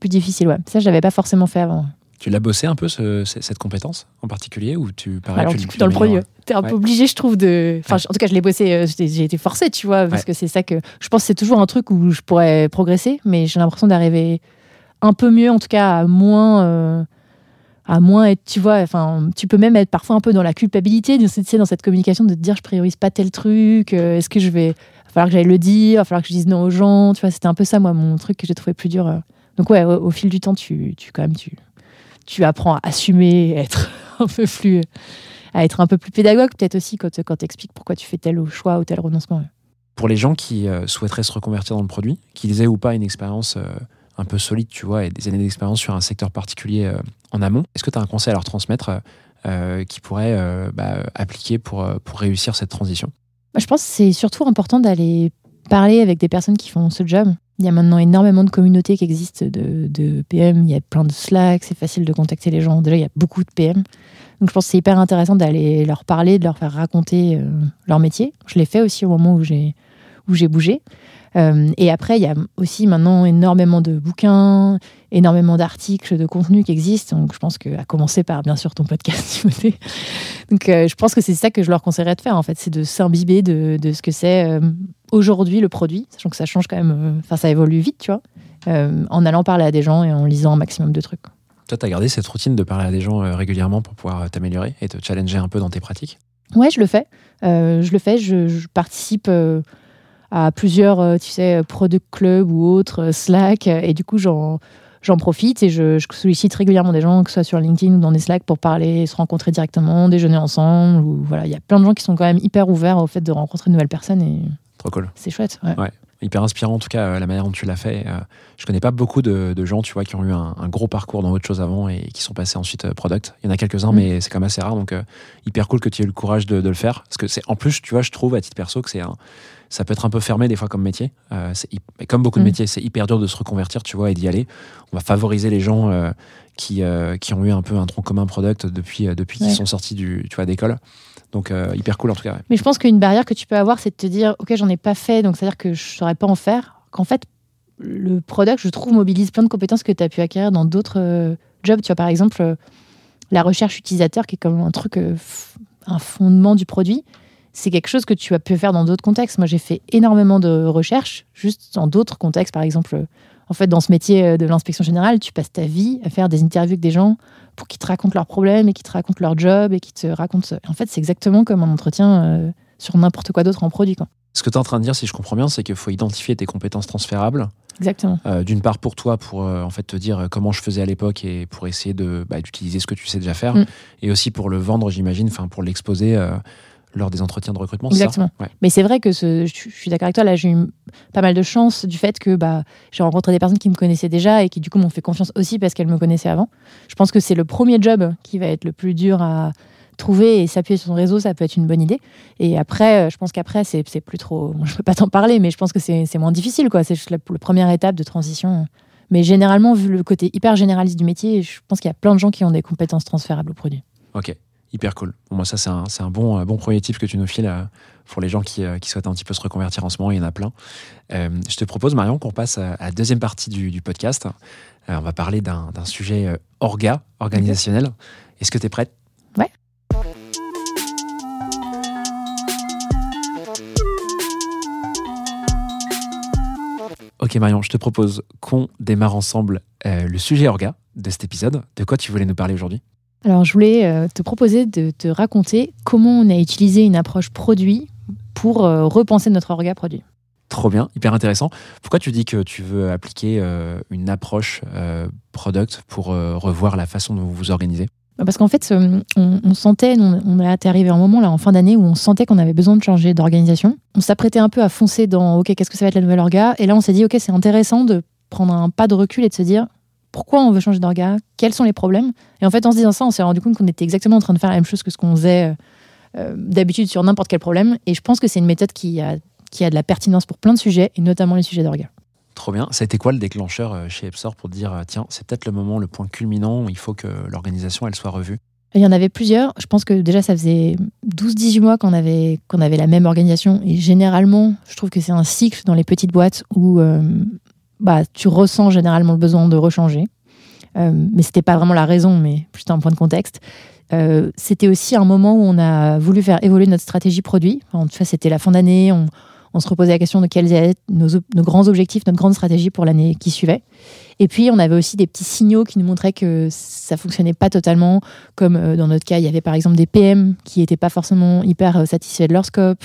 C: plus difficile. Ouais, ça je l'avais pas forcément fait avant.
A: Tu l'as bossé un peu ce- ce- cette compétence en particulier ou tu pareil,
C: Alors
A: tu-
C: du
A: tu
C: coup dans le produit, t'es un
A: Ouais.
C: peu obligé, je trouve, de. Enfin,
A: Ouais.
C: en tout cas, je l'ai bossé. euh, J'ai été forcée, tu vois, parce
A: Ouais.
C: que c'est ça que je pense. que C'est toujours un truc où je pourrais progresser, mais j'ai l'impression d'arriver un peu mieux, en tout cas, à moins. euh, à moins être, tu vois, enfin, tu peux même être parfois un peu dans la culpabilité, tu sais, dans cette communication, de te dire, je priorise pas tel truc, euh, est-ce que je vais, va falloir que j'aille le dire, va falloir que je dise non aux gens, tu vois, c'était un peu ça, moi, mon truc que j'ai trouvé plus dur. euh. Donc ouais, au, fil du temps, tu, tu quand même, tu, tu apprends à assumer, à être un peu plus, à être un peu plus pédagogue, peut-être aussi quand, quand tu expliques pourquoi tu fais tel choix ou tel renoncement.
A: Pour les gens qui euh, souhaiteraient se reconvertir dans le produit, qu'ils aient ou pas une expérience un peu solide, tu vois, et des années d'expérience sur un secteur particulier euh, en amont, est-ce que tu as un conseil à leur transmettre euh, euh, qui pourrait bah, appliquer pour, pour réussir cette transition?
C: Moi, je pense que c'est surtout important d'aller parler avec des personnes qui font ce job. Il y a maintenant énormément de communautés qui existent de, PM. Il y a plein de Slack, c'est facile de contacter les gens. Déjà, il y a beaucoup de PM. Donc, je pense que c'est hyper intéressant d'aller leur parler, de leur faire raconter leur métier. Je l'ai fait aussi au moment où j'ai où j'ai bougé. Euh, et après, il y a aussi maintenant énormément de bouquins, énormément d'articles, de contenus qui existent. Donc, je pense que, à commencer par, bien sûr, ton podcast, Timothée. Donc, euh, je pense que c'est ça que je leur conseillerais de faire, en fait, c'est de s'imbiber de, de ce que c'est euh, aujourd'hui le produit, sachant que ça change quand même, enfin, ça évolue vite, tu vois, en allant parler à des gens et en lisant un maximum de trucs.
A: Toi, tu as gardé cette routine de parler à des gens régulièrement pour pouvoir t'améliorer et te challenger un peu dans tes pratiques?
C: Ouais, je le fais. Je le fais. Je, je participe à plusieurs, euh, tu sais, product club ou autres, euh, Slack, euh, et du coup, j'en j'en profite et je, je sollicite régulièrement des gens, que ce soit sur LinkedIn ou dans des Slack, pour parler, se rencontrer directement, déjeuner ensemble. Ou voilà, il y a plein de gens qui sont quand même hyper ouverts au fait de rencontrer de nouvelles personnes et
A: Trop cool.
C: c'est chouette. ouais.
A: Hyper inspirant en tout cas la manière dont tu l'as fait. Je connais pas beaucoup de, de gens tu vois qui ont eu un, un gros parcours dans autre chose avant et qui sont passés ensuite product. Il y en a quelques-uns
C: Mm.
A: mais c'est quand même assez rare donc hyper cool que tu aies eu le courage de, de le faire parce que c'est en plus tu vois je trouve à titre perso que c'est un ça peut être un peu fermé des fois comme métier. Euh, comme beaucoup de
C: Mm.
A: métiers, c'est hyper dur de se reconvertir, tu vois, et d'y aller. On va favoriser les gens euh, qui, euh, qui ont eu un peu un tronc commun product depuis, euh, depuis
C: Ouais.
A: qu'ils sont sortis du, tu vois, d'école. Donc hyper cool en tout cas. ouais.
C: Mais je pense qu'une barrière que tu peux avoir, c'est de te dire, ok, j'en ai pas fait, donc c'est-à-dire que je saurais pas en faire. Qu'en fait, le product, je trouve, mobilise plein de compétences que tu as pu acquérir dans d'autres jobs. Tu vois, par exemple, la recherche utilisateur, qui est comme un truc un fondement du produit, c'est quelque chose que tu as pu faire dans d'autres contextes. Moi, j'ai fait énormément de recherches, juste dans d'autres contextes. Par exemple, en fait, dans ce métier de l'inspection générale, tu passes ta vie à faire des interviews avec des gens pour qu'ils te racontent leurs problèmes et qu'ils te racontent leur job et qu'ils te racontent. En fait, c'est exactement comme un entretien euh, sur n'importe quoi d'autre en produit. Quoi.
A: Ce que tu es en train de dire, si je comprends bien, c'est qu'il faut identifier tes compétences transférables.
C: Exactement.
A: Euh, D'une part pour toi, pour euh, en fait te dire comment je faisais à l'époque et pour essayer de bah, d'utiliser ce que tu sais déjà faire,
C: Mm.
A: et aussi pour le vendre, j'imagine, enfin pour l'exposer lors des entretiens de recrutement. c'est ça
C: Exactement.
A: Ouais.
C: Mais c'est vrai que ce- je, suis d'accord avec toi. Là, j'ai eu pas mal de chance du fait que bah, j'ai rencontré des personnes qui me connaissaient déjà et qui du coup m'ont fait confiance aussi parce qu'elles me connaissaient avant. Je pense que c'est le premier job qui va être le plus dur à trouver et s'appuyer sur son réseau, ça peut être une bonne idée. Et après, euh, je pense qu'après, c'est plus trop. bon, je peux pas t'en parler, mais je pense que c'est c'est moins difficile, quoi. C'est juste la, la première étape de transition. Mais généralement, vu le côté hyper généraliste du métier, je pense qu'il y a plein de gens qui ont des compétences transférables au produit.
A: Ok, hyper cool. Bon, moi, ça, c'est un, c'est un bon, bon premier tip que tu nous files euh, pour les gens qui, euh, qui souhaitent un petit peu se reconvertir en ce moment. Il y en a plein. Euh, je te propose, Marion, qu'on passe à, la deuxième partie du, du podcast. On va parler d'un d'un sujet orga, organisationnel. Est-ce que tu es prête?
C: Ouais.
A: Ok, Marion, je te propose qu'on démarre ensemble le sujet orga de cet épisode. De quoi tu voulais nous parler aujourd'hui?
C: Alors, je voulais euh, te proposer de te raconter comment on a utilisé une approche produit pour euh, repenser notre orga produit.
A: Trop bien, hyper intéressant. Pourquoi tu dis que tu veux appliquer euh, une approche product pour revoir la façon dont vous vous organisez?
C: Parce qu'en fait, on, on sentait, on, on est arrivé à un moment là en fin d'année où on sentait qu'on avait besoin de changer d'organisation. On s'apprêtait un peu à foncer dans OK, qu'est-ce que ça va être la nouvelle orga? Et là, on s'est dit OK, c'est intéressant de prendre un pas de recul et de se dire pourquoi on veut changer d'orga Quels sont les problèmes Et en fait, en se disant ça, on s'est rendu compte qu'on était exactement en train de faire la même chose que ce qu'on faisait euh, euh, d'habitude sur n'importe quel problème. Et je pense que c'est une méthode qui a, qui a de la pertinence pour plein de sujets, et notamment les sujets d'orga.
A: Trop bien. Ça a été quoi le déclencheur euh, chez Epsor pour dire tiens, c'est peut-être le moment, le point culminant où il faut que l'organisation elle soit revue?
C: Il y en avait plusieurs. Je pense que déjà, ça faisait 12-18 mois qu'on avait, qu'on avait la même organisation. Et généralement, je trouve que c'est un cycle dans les petites boîtes où euh, bah, tu ressens généralement le besoin de rechanger. Euh, mais c'était pas vraiment la raison, mais juste un point de contexte. Euh, c'était aussi un moment où on a voulu faire évoluer notre stratégie produit. En tout cas, c'était la fin d'année. On, on se reposait la question de quels être nos, grands objectifs, notre grande stratégie pour l'année qui suivait. Et puis, on avait aussi des petits signaux qui nous montraient que ça fonctionnait pas totalement comme euh, dans notre cas, il y avait par exemple des PM qui n'étaient pas forcément hyper euh, satisfaits de leur scope.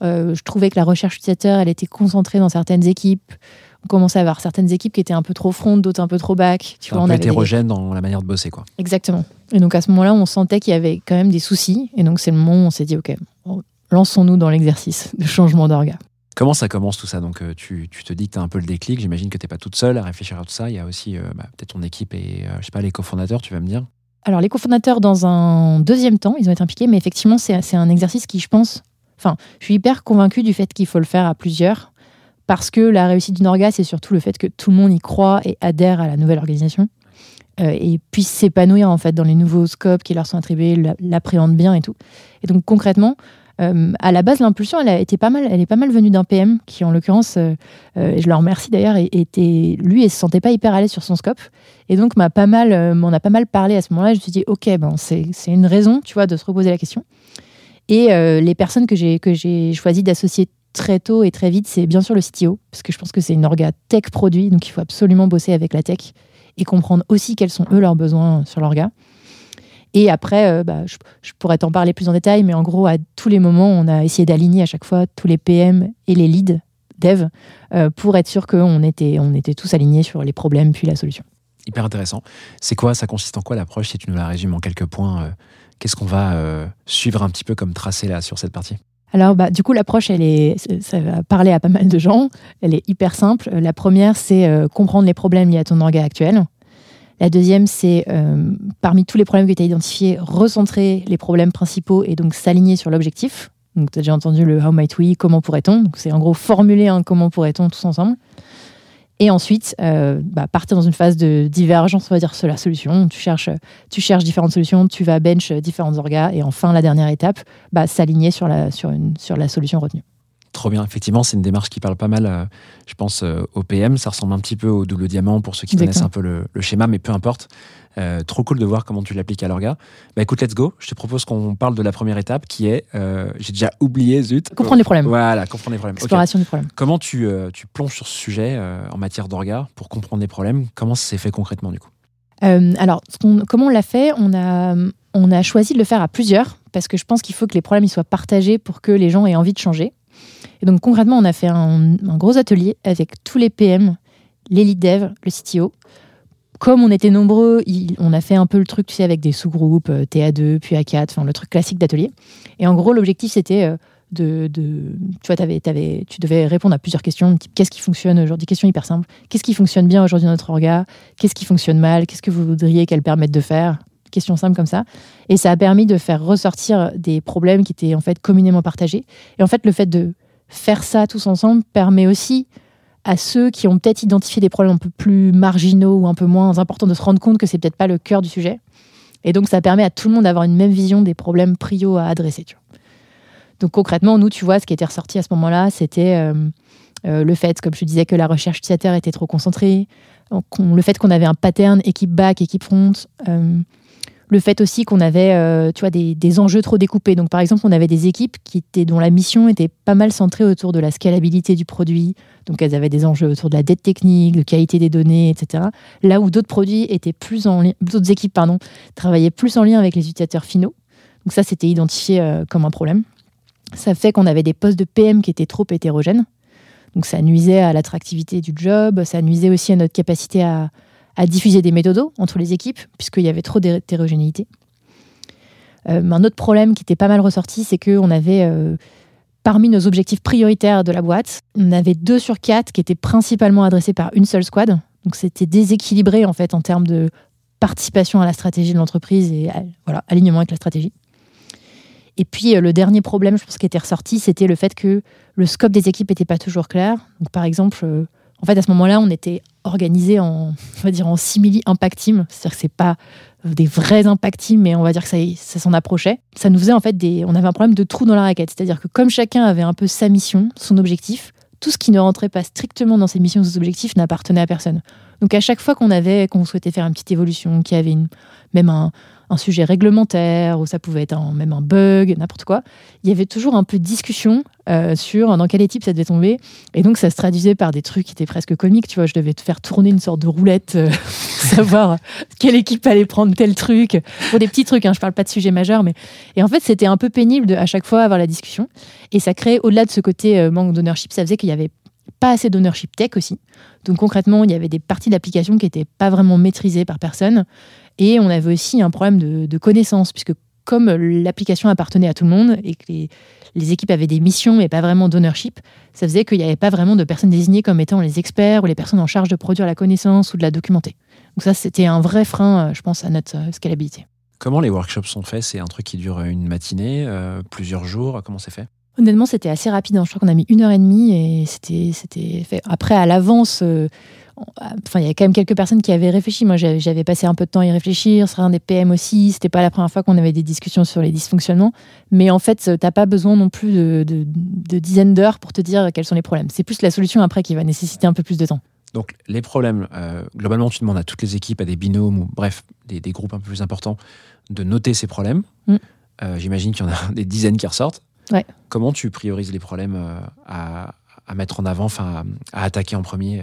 C: Je trouvais que la recherche utilisateur, elle était concentrée dans certaines équipes. Commençait à avoir certaines équipes qui étaient un peu trop front, d'autres un peu trop back. Tu vois,
A: un
C: on
A: peu
C: avait des-
A: hétérogène dans la manière de bosser quoi.
C: Exactement. Et donc à ce moment-là, on sentait qu'il y avait quand même des soucis. Et donc c'est le moment où on s'est dit, OK, lançons-nous dans l'exercice de changement d'orga.
A: Comment ça commence tout ça? Donc euh, tu, tu te dis que tu as un peu le déclic, j'imagine que tu n'es pas toute seule à réfléchir à tout ça. Il y a aussi euh, bah, peut-être ton équipe et euh, je sais pas les cofondateurs, tu vas me dire.
C: Alors, les cofondateurs, dans un deuxième temps, ils ont été impliqués, mais effectivement, c'est c'est un exercice qui, je pense, enfin, je suis hyper convaincue du fait qu'il faut le faire à plusieurs, parce que la réussite d'une orga, c'est surtout le fait que tout le monde y croit et adhère à la nouvelle organisation, euh, et puisse s'épanouir, en fait, dans les nouveaux scopes qui leur sont attribués, l'a- l'appréhendent bien et tout. Et donc, concrètement, euh, à la base, l'impulsion, elle a été pas mal, elle est pas mal venue d'un PM qui, en l'occurrence, euh, je le remercie d'ailleurs, et- était lui, il se sentait pas hyper à l'aise sur son scope. Et donc, m'a pas mal, a pas mal parlé à ce moment-là. Je me suis dit, OK, ben, c'est une raison, tu vois, de se reposer la question. Et les personnes que j'ai que j'ai choisi d'associer très tôt et très vite, c'est bien sûr le CTO, parce que je pense que c'est une orga tech produit, donc il faut absolument bosser avec la tech et comprendre aussi quels sont eux leurs besoins sur l'orga. Et après, euh, bah, je, pourrais t'en parler plus en détail, mais en gros, à tous les moments, on a essayé d'aligner à chaque fois tous les PM et les leads dev euh, pour être sûr qu'on était, on était tous alignés sur les problèmes puis la solution.
A: Hyper intéressant. C'est quoi Ça consiste en quoi l'approche Si tu nous la résumes en quelques points, euh, qu'est-ce qu'on va suivre un petit peu comme tracé là sur cette partie?
C: Alors, bah, du coup, l'approche, elle est, ça va parler à pas mal de gens. Elle est hyper simple. La première, c'est euh, comprendre les problèmes liés à ton orga actuel. La deuxième, c'est euh, parmi tous les problèmes que tu as identifiés, recentrer les problèmes principaux et donc s'aligner sur l'objectif. Donc, tu as déjà entendu le How might we, comment pourrait-on. C'est en gros formuler un comment pourrait-on tous ensemble. Et ensuite, euh, bah, partir dans une phase de divergence, on va dire, sur la solution. Tu cherches, tu cherches différentes solutions, tu vas bench différentes orgas. Et enfin, la dernière étape, bah, s'aligner sur la, sur, une, sur la solution retenue.
A: Trop bien, effectivement, c'est une démarche qui parle pas mal, euh, je pense, euh, au PM. Ça ressemble un petit peu au double diamant pour ceux qui connaissent un peu le, le schéma, mais peu importe. Euh, trop cool de voir comment tu l'appliques à l'orga. Bah écoute, let's go. Je te propose qu'on parle de la première étape qui est, euh, j'ai déjà oublié, zut.
C: Comprendre les problèmes.
A: Voilà, comprendre les problèmes.
C: Exploration du problème.
A: Comment tu, euh, tu plonges sur ce sujet en matière d'orga pour comprendre les problèmes? Comment ça s'est fait concrètement du coup?
C: Alors, ce comment on l'a fait? On a, on a choisi de le faire à plusieurs parce que je pense qu'il faut que les problèmes ils soient partagés pour que les gens aient envie de changer. Et donc concrètement, on a fait un, un gros atelier avec tous les PM, les lead dev, le CTO. Comme on était nombreux, on a fait un peu le truc tu sais, avec des sous-groupes, euh, TA2, puis A4, enfin le truc classique d'atelier. Et en gros, l'objectif c'était euh, de, tu vois, t'avais- tu devais répondre à plusieurs questions, type qu'est-ce qui fonctionne aujourd'hui, questions hyper simples. Qu'est-ce qui fonctionne bien aujourd'hui dans notre orga? Qu'est-ce qui fonctionne mal? Qu'est-ce que vous voudriez qu'elle permette de faire? Questions simples comme ça. Et ça a permis de faire ressortir des problèmes qui étaient en fait communément partagés. Et en fait, le fait de faire ça tous ensemble permet aussi à ceux qui ont peut-être identifié des problèmes un peu plus marginaux ou un peu moins importants de se rendre compte que c'est peut-être pas le cœur du sujet. Et donc, ça permet à tout le monde d'avoir une même vision des problèmes prio à adresser. Donc, concrètement, nous, tu vois, ce qui était ressorti à ce moment-là, c'était euh, euh, le fait, comme je te disais, que la recherche utilisateur était trop concentrée, le fait qu'on avait un pattern équipe back, équipe front, euh, le fait aussi qu'on avait euh, tu vois, des, des enjeux trop découpés. Donc, par exemple, on avait des équipes qui étaient, dont la mission était pas mal centrée autour de la scalabilité du produit. Donc, elles avaient des enjeux autour de la dette technique, de qualité des données, etc. Là où d'autres produits étaient plus en d'autres équipes, pardon, travaillaient plus en lien avec les utilisateurs finaux. Donc, ça, c'était identifié euh, comme un problème. Ça fait qu'on avait des postes de PM qui étaient trop hétérogènes. Donc ça nuisait à l'attractivité du job, ça nuisait aussi à notre capacité à, à diffuser des méthodos entre les équipes, puisqu'il y avait trop d'hétérogénéité. Euh, un autre problème qui était pas mal ressorti, c'est qu'on avait, euh, parmi nos objectifs prioritaires de la boîte, on avait deux sur quatre qui étaient principalement adressés par une seule squad. Donc c'était déséquilibré en fait en termes de participation à la stratégie de l'entreprise et voilà, alignement avec la stratégie. Et puis euh, le dernier problème, je pense, qui était ressorti, c'était le fait que le scope des équipes n'était pas toujours clair. Par exemple, en fait à ce moment-là, on était organisé en, on va dire en simili impact team, c'est-à-dire que c'est pas des vrais impact team, mais on va dire que ça, ça s'en approchait. Ça nous faisait en fait des, on avait un problème de trou dans la raquette, c'est-à-dire que comme chacun avait un peu sa mission, son objectif, tout ce qui ne rentrait pas strictement dans ses missions, ses objectifs, n'appartenait à personne. Donc à chaque fois qu'on avait, qu'on souhaitait faire une petite évolution, qu'il y avait une, même un, un sujet réglementaire, ou ça pouvait être un- même un bug, n'importe quoi, il y avait toujours un peu de discussion euh, sur dans quelle équipe ça devait tomber. Et donc ça se traduisait par des trucs qui étaient presque comiques, tu vois, je devais te faire tourner une sorte de roulette, euh, savoir quelle équipe allait prendre tel truc. Pour des petits trucs, hein, je parle pas de sujet majeur, mais... Et en fait, c'était un peu pénible de, à chaque fois avoir la discussion. Et ça créait, au-delà de ce côté euh, manque d'ownership, ça faisait qu'il y avait pas assez d'ownership tech aussi. Donc concrètement, il y avait des parties de l'application qui n'étaient pas vraiment maîtrisées par personne. Et on avait aussi un problème de, de connaissance, puisque comme l'application appartenait à tout le monde et que les, les équipes avaient des missions mais pas vraiment d'ownership, ça faisait qu'il n'y avait pas vraiment de personnes désignées comme étant les experts ou les personnes en charge de produire la connaissance ou de la documenter. Donc ça, c'était un vrai frein, euh, je pense, à notre euh, scalabilité.
A: Comment les workshops sont faits? C'est un truc qui dure une matinée, euh, plusieurs jours? Comment c'est fait?
C: Honnêtement, c'était assez rapide. hein. Je crois qu'on a mis une heure et demie et c'était c'était fait. Après, à l'avance, euh, enfin, il y avait quand même quelques personnes qui avaient réfléchi. Moi, j'avais passé un peu de temps à y réfléchir. Certains des PM aussi. C'était pas la première fois qu'on avait des discussions sur les dysfonctionnements. Mais en fait, t'as pas besoin non plus de, de- de dizaines d'heures pour te dire quels sont les problèmes. C'est plus la solution après qui va nécessiter un peu plus de temps.
A: Donc les problèmes, euh, globalement, tu demandes à toutes les équipes, à des binômes ou bref, des, des groupes un peu plus importants, de noter ces problèmes.
C: Mm.
A: Euh, J'imagine qu'il y en a des dizaines qui ressortent.
C: Ouais.
A: Comment tu priorises les problèmes euh, à, à mettre en avant, enfin à, attaquer en premier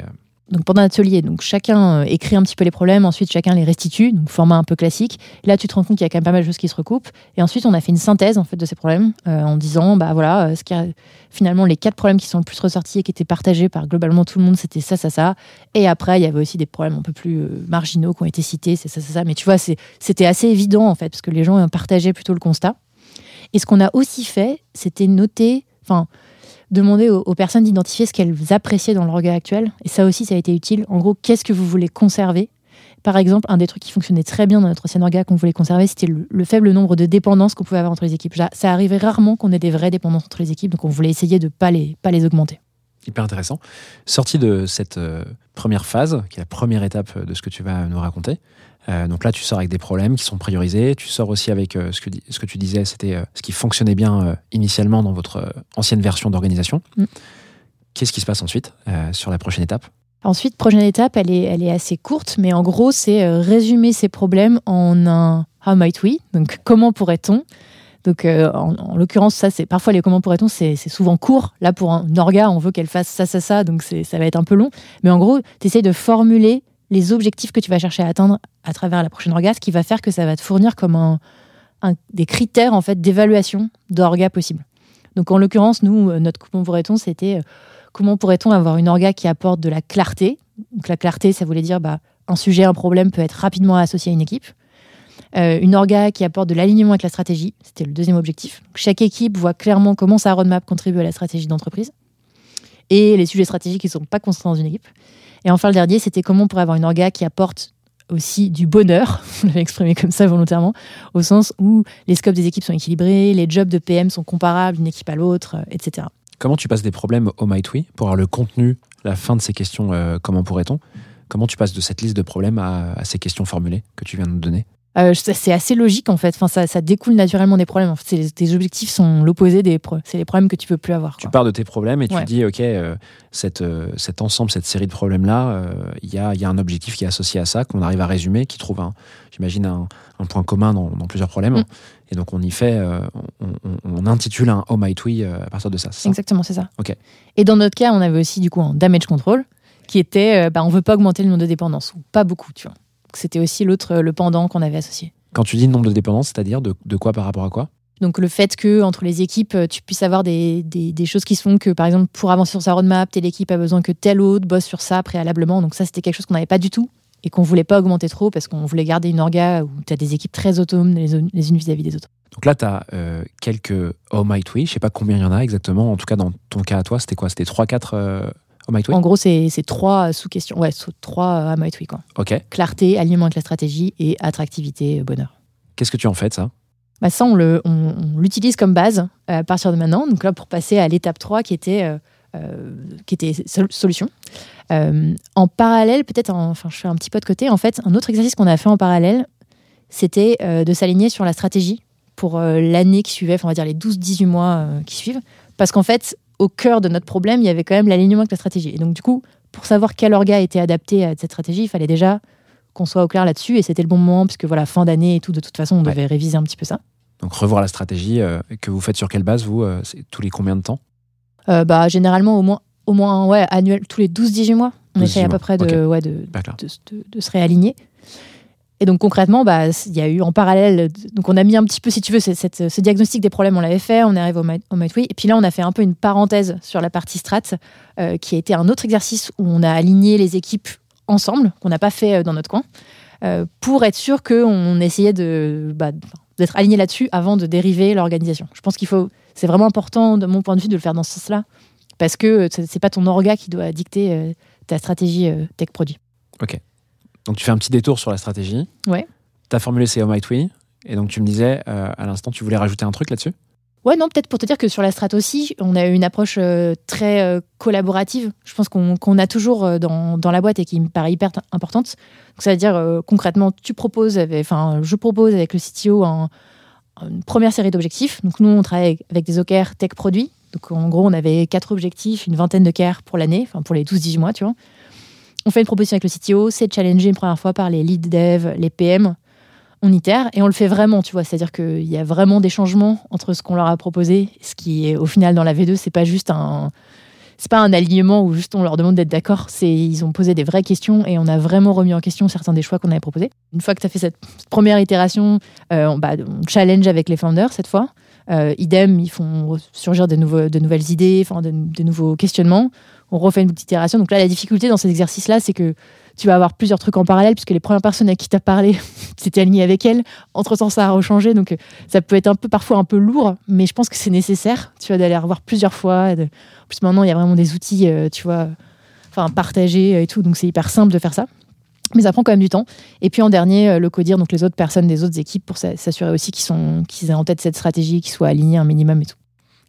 C: Donc pendant l'atelier, donc chacun euh, écrit un petit peu les problèmes, ensuite chacun les restitue, donc format un peu classique. Là, tu te rends compte qu'il y a quand même pas mal de choses qui se recoupent. Et ensuite, on a fait une synthèse en fait de ces problèmes euh, en disant, bah voilà, euh, ce qui a, finalement les quatre problèmes qui sont le plus ressortis et qui étaient partagés par globalement tout le monde, c'était ça, ça, ça. Et après, il y avait aussi des problèmes un peu plus marginaux qui ont été cités, c'est ça, ça, ça. Mais tu vois, c'était assez évident en fait parce que les gens partageaient plutôt le constat. Et ce qu'on a aussi fait, c'était noter, enfin demander aux, personnes d'identifier ce qu'elles appréciaient dans le regard actuel. Et ça aussi, ça a été utile. En gros, qu'est-ce que vous voulez conserver? Par exemple, un des trucs qui fonctionnait très bien dans notre ancien orga qu'on voulait conserver, c'était le, le faible nombre de dépendances qu'on pouvait avoir entre les équipes. Ça, ça arrivait rarement qu'on ait des vraies dépendances entre les équipes, donc on voulait essayer de ne pas les, pas les augmenter.
A: Hyper intéressant. Sorti de cette euh, première phase, qui est la première étape de ce que tu vas nous raconter, Euh, donc là, tu sors avec des problèmes qui sont priorisés. Tu sors aussi avec euh, ce, que, ce que tu disais, c'était euh, ce qui fonctionnait bien initialement dans votre ancienne version d'organisation.
C: Mm.
A: Qu'est-ce qui se passe ensuite sur la prochaine étape?
C: Ensuite, prochaine étape, elle est, elle est assez courte, mais en gros, c'est résumer ces problèmes en un how might we, donc comment pourrait-on? Donc, euh, en, en l'occurrence, ça, c'est parfois les comment pourrait-on, c'est souvent court. Là, pour un orga, on veut qu'elle fasse ça, ça, ça, donc ça va être un peu long. Mais en gros, tu essayes de formuler les objectifs que tu vas chercher à atteindre à travers la prochaine orga, ce qui va faire que ça va te fournir comme des critères en fait d'évaluation d'orga possible. Donc, en l'occurrence, nous, euh, notre comment pourrait-on, c'était euh, comment pourrait-on avoir une orga qui apporte de la clarté? Donc la clarté, ça voulait dire bah, un sujet, un problème peut être rapidement associé à une équipe. Euh, une orga qui apporte de l'alignement avec la stratégie, c'était le deuxième objectif. Chaque équipe voit clairement comment sa roadmap contribue à la stratégie d'entreprise et les sujets stratégiques qui ne sont pas constants dans une équipe. Et enfin, le dernier, c'était comment on pourrait avoir une orga qui apporte aussi du bonheur, je l'avais exprimé comme ça volontairement, au sens où les scopes des équipes sont équilibrés, les jobs de PM sont comparables d'une équipe à l'autre, euh, etc.
A: Comment tu passes des problèmes au We pour avoir le contenu, la fin de ces questions, euh, comment pourrait-on? Comment tu passes de cette liste de problèmes à, à ces questions formulées que tu viens de nous donner?
C: Euh, c'est assez logique en fait. Enfin, ça, ça découle naturellement des problèmes. En fait, les- tes objectifs sont l'opposé des c'est les problèmes que tu peux plus avoir.
A: Tu pars de tes problèmes et tu
C: Ouais.
A: dis, OK, euh, cette, euh, cet ensemble, cette série de problèmes-là, euh, il y, a, il y a un objectif qui est associé à ça, qu'on arrive à résumer, qui trouve, un, j'imagine, un, un point commun dans, dans plusieurs problèmes.
C: Mm.
A: Et donc, on y fait, on, on- on intitule un Oh Might We euh, à partir de ça.
C: Exactement, c'est ça.
A: Ok.
C: Et dans notre cas, on avait aussi du coup un damage control qui était, bah, on veut pas augmenter le nombre de dépendances ou pas beaucoup, tu vois. Donc, C'était aussi l'autre, euh, le pendant qu'on avait associé.
A: Quand tu dis nombre de dépendances, c'est-à-dire de, de quoi par rapport à quoi?
C: Donc le fait que entre les équipes, euh, tu puisses avoir des, des, des choses qui se font que, par exemple, pour avancer sur sa roadmap, telle équipe a besoin que telle autre bosse sur ça préalablement. Donc ça, c'était quelque chose qu'on n'avait pas du tout et qu'on voulait pas augmenter trop parce qu'on voulait garder une orga où tu as des équipes très autonomes les, unes- les unes vis-à-vis des autres.
A: Donc là, tu as quelques Oh Might We, je sais pas combien il y en a exactement. En tout cas, dans ton cas à toi, c'était quoi? C'était 3-4 euh,
C: En gros, c'est trois sous-questions. Ouais, trois à Might We, quoi.
A: Ok.
C: Clarté, alignement avec la stratégie et attractivité, euh, bonheur.
A: Qu'est-ce que tu en fais ça?
C: Bah, ça, on le- on- on l'utilise comme base euh, à partir de maintenant. Donc là, pour passer à l'étape 3 qui était, euh, qui était sol- solution. Euh, en parallèle, peut-être, en- enfin, je fais un petit peu de côté. En fait, un autre exercice qu'on a fait en parallèle, c'était euh, de s'aligner sur la stratégie pour l'année qui suivait, enfin, on va dire les 12-18 mois qui suivent. Parce qu'en fait, au cœur de notre problème, il y avait quand même l'alignement avec la stratégie. Et donc, du coup, pour savoir quel orga était adapté à cette stratégie, il fallait déjà qu'on soit au clair là-dessus. Et c'était le bon moment, puisque voilà, fin d'année et tout, de toute façon, on
A: Ouais.
C: devait réviser un petit peu ça.
A: Donc revoir la stratégie euh, que vous faites sur quelle base, vous euh, C'est tous les combien de temps?
C: Euh, bah, généralement, au moins, au moins ouais, annuel, tous les 12-18 mois, on
A: 12-18
C: essaye à peu près de, ouais, de,
A: D'accord.
C: de, de- de se réaligner. Et donc concrètement, bah, il y a eu en parallèle, donc on a mis un petit peu, si tu veux, ce diagnostic des problèmes, on l'avait fait, on est arrivé au au We, et puis là on a fait un peu une parenthèse sur la partie strat, euh, qui a été un autre exercice où on a aligné les équipes ensemble, qu'on n'a pas fait euh, dans notre coin, euh, pour être sûr qu'on essayait de, bah, d'être aligné là-dessus avant de dériver l'organisation. Je pense qu'il faut, c'est vraiment important de mon point de vue de le faire dans ce sens-là, parce que c'est pas ton orga qui doit dicter ta stratégie tech produit.
A: Donc tu fais un petit détour sur la stratégie.
C: Ouais.
A: Tu as formulé ces Oh Might We? Et donc tu me disais, euh, à l'instant, tu voulais rajouter un truc là-dessus?
C: Ouais, non, peut-être pour te dire que sur la strat aussi, on a eu une approche euh, très euh, collaborative. Je pense qu'on qu'on a toujours dans, dans la boîte et qui me paraît hyper importante. Donc, ça veut dire euh, concrètement, tu proposes, enfin, je propose avec le CTO un- une première série d'objectifs. Donc, nous, on travaille avec, des OKR tech produits. Donc, en gros, on avait quatre objectifs, une vingtaine de KR pour l'année, enfin, pour les 12-18 mois, tu vois. On fait une proposition avec le CTO, c'est challengé une première fois par les lead dev, les PM, on itère et on le fait vraiment, tu vois. C'est-à-dire qu'il y a vraiment des changements entre ce qu'on leur a proposé, ce qui est au final dans la V2, c'est pas juste un. C'est pas un alignement où juste on leur demande d'être d'accord. C'est ils ont posé des vraies questions et on a vraiment remis en question certains des choix qu'on avait proposés. Une fois que tu as fait cette première itération, euh, on, bah, on challenge avec les founders cette fois. Euh, idem, ils font surgir de, nouvelles idées, de nouveaux questionnements. On refait une petite itération. Donc là, la difficulté dans cet exercice-là, c'est que tu vas avoir plusieurs trucs en parallèle puisque les premières personnes à qui tu as parlé, tu étais aligné avec elles. Entre-temps, ça a rechangé. Donc, euh, ça peut être un peu, parfois un peu lourd, mais je pense que c'est nécessaire, tu vois, d'aller revoir plusieurs fois. En plus, maintenant, il y a vraiment des outils, euh, tu vois, enfin, partagés et tout. Donc, c'est hyper simple de faire ça. Mais ça prend quand même du temps. Et puis en dernier, euh, le codir, donc les autres personnes des autres équipes, pour s'a- s'assurer aussi qu'ils sont- qu'ils aient en tête cette stratégie, qu'ils soient alignés un minimum et tout.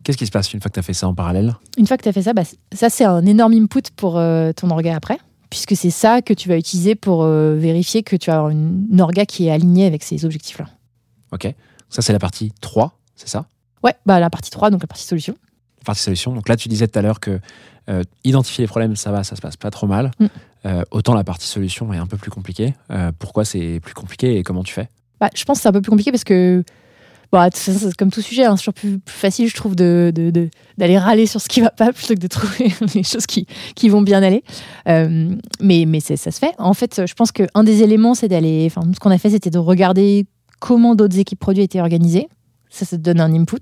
A: Qu'est-ce qui se passe une fois que tu as fait ça en parallèle?
C: Une fois que tu as fait ça, bah, ça c'est un énorme input pour euh, ton orga après. puisque c'est ça que tu vas utiliser pour euh, vérifier que tu as une, une orga qui est alignée avec ces objectifs-là.
A: Ok. Ça, c'est la partie 3, c'est ça?
C: Ouais, bah la partie 3, donc la partie solution.
A: Partie solution. Donc là, tu disais tout à l'heure que euh, identifier les problèmes, ça va, ça se passe pas trop mal.
C: Mm.
A: Autant la partie solution est un peu plus compliquée. Pourquoi c'est plus compliqué et comment tu fais?
C: Bah, je pense que c'est un peu plus compliqué parce que, bon, c'est comme tout sujet, hein, c'est toujours plus, plus facile, je trouve, de, de- de- d'aller râler sur ce qui va pas plutôt que de trouver les choses qui, qui vont bien aller. Euh, mais ça se fait. En fait, je pense qu'un des éléments, c'est d'aller. Enfin, ce qu'on a fait, c'était de regarder comment d'autres équipes produits étaient organisées. Ça, ça te donne un input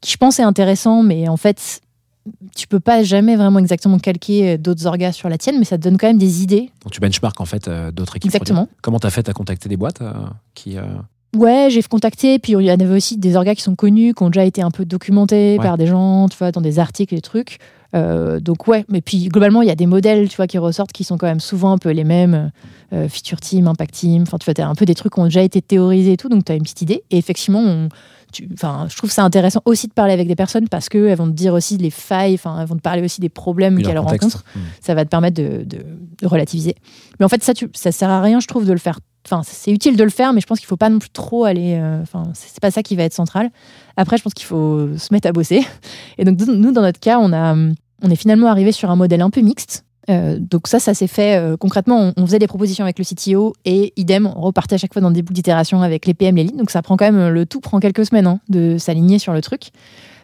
C: qui, je pense, est intéressant, mais en fait. Tu peux pas jamais vraiment exactement calquer euh, d'autres orgas sur la tienne, mais ça te donne quand même des idées.
A: Donc tu benchmarks en fait euh, d'autres équipes.
C: Exactement.
A: produits. Comment t'as fait? À contacter des boîtes euh, qui euh,
C: Ouais, j'ai contacté, puis il y en avait aussi des orgas qui sont connus, qui ont déjà été un peu documentés
A: Ouais.
C: par des gens, tu vois, dans des articles et trucs. Euh, donc ouais, mais puis globalement, il y a des modèles, tu vois, qui ressortent, qui sont quand même souvent un peu les mêmes. Euh, feature team, impact team, enfin, tu vois, t'as un peu des trucs qui ont déjà été théorisés et tout, donc tu as une petite idée. Et effectivement, on- tu- je trouve ça intéressant aussi de parler avec des personnes parce qu'elles vont te dire aussi les failles, enfin, elles vont te parler aussi des problèmes qu'elles rencontrent
A: Hmm.
C: ça va te permettre de, de- de relativiser. Mais en fait, ça, tu, ça sert à rien, je trouve, de le faire. Enfin, c'est utile de le faire, mais je pense qu'il faut pas non plus trop aller. euh, Enfin, c'est c'est pas ça qui va être central. Après, je pense qu'il faut se mettre à bosser. Et donc, nous, dans notre cas, on a, on est finalement arrivé sur un modèle un peu mixte. Euh, donc ça, ça s'est fait euh, concrètement. On, faisait des propositions avec le CTO et idem, on repartait à chaque fois dans des boucles d'itération avec les PM, les leads. Donc ça prend quand même le tout prend quelques semaines hein, de s'aligner sur le truc.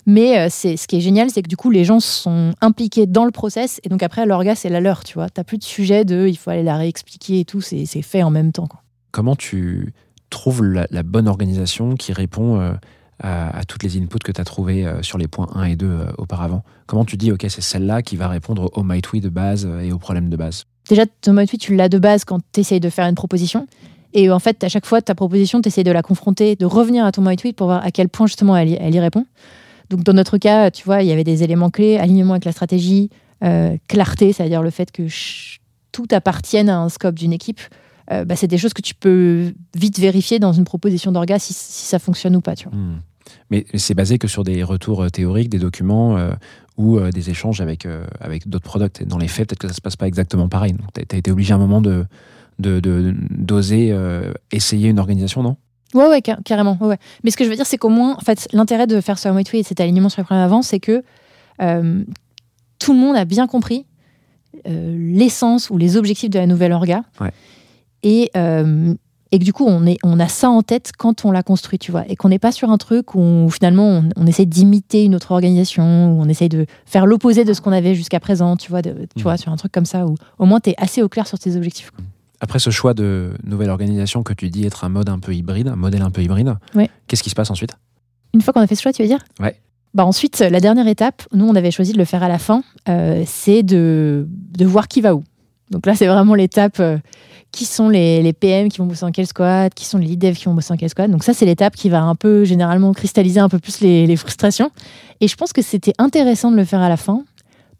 C: Mais euh, c'est ce qui est génial, c'est que du coup les gens sont impliqués dans le process et donc après l'orga c'est la leur, tu vois. T'as plus de sujet de il faut aller la réexpliquer et tout, c'est fait en même temps.
A: Comment tu trouves la, bonne organisation qui répond euh, à, à toutes les inputs que tu as trouvées euh, sur les points 1 et 2 euh, auparavant? Comment tu dis, OK, c'est celle-là qui va répondre au my tweet de base et aux problèmes de base?
C: Déjà ton mode tweet tu l'as de base quand tu essayes de faire une proposition. Et en fait, à chaque fois, ta proposition, tu essayes de la confronter, de revenir à ton my tweet pour voir à quel point justement elle y, elle y répond. Donc dans notre cas, tu vois, il y avait des éléments clés, alignement avec la stratégie, clarté, c'est-à-dire le fait que tout appartienne à un scope d'une équipe. Euh, bah, c'est des choses que tu peux vite vérifier dans une proposition d'orga si, si ça fonctionne ou pas. Tu vois.
A: Hmm. Mais c'est basé que sur des retours euh, théoriques, des documents euh, ou euh, des échanges avec, avec d'autres products. Dans les faits, peut-être que ça se passe pas exactement pareil. Donc, tu as été obligé à un moment de d'oser essayer une organisation, non?
C: Ouais, ouais, car- carrément. ouais, ouais. Mais ce que je veux dire, c'est qu'au moins, en fait, l'intérêt de faire ce One et cet alignement sur les problèmes avant, c'est que euh, tout le monde a bien compris euh, l'essence ou les objectifs de la nouvelle orga.
A: Ouais.
C: Et, euh, et que du coup, on, est, on a ça en tête quand on l'a construit, tu vois. Et qu'on n'est pas sur un truc où finalement on, on essaie d'imiter une autre organisation, où on essaye de faire l'opposé de ce qu'on avait jusqu'à présent, tu vois, de- tu vois, sur un truc comme ça, où au moins tu es assez au clair sur tes objectifs. quoi.
A: Après ce choix de nouvelle organisation que tu dis être un mode un peu hybride, un modèle un peu hybride,
C: Ouais.
A: qu'est-ce qui se passe ensuite?
C: Une fois qu'on a fait ce choix, tu veux dire?
A: Ouais.
C: Bah ensuite, la dernière étape, nous on avait choisi de le faire à la fin, euh, c'est de, de voir qui va où. Donc là, c'est vraiment l'étape euh, qui sont les, PM qui vont bosser en quel squad, qui sont les lead devs qui vont bosser en quel squad. Donc ça, c'est l'étape qui va un peu généralement cristalliser un peu plus les, frustrations. Et je pense que c'était intéressant de le faire à la fin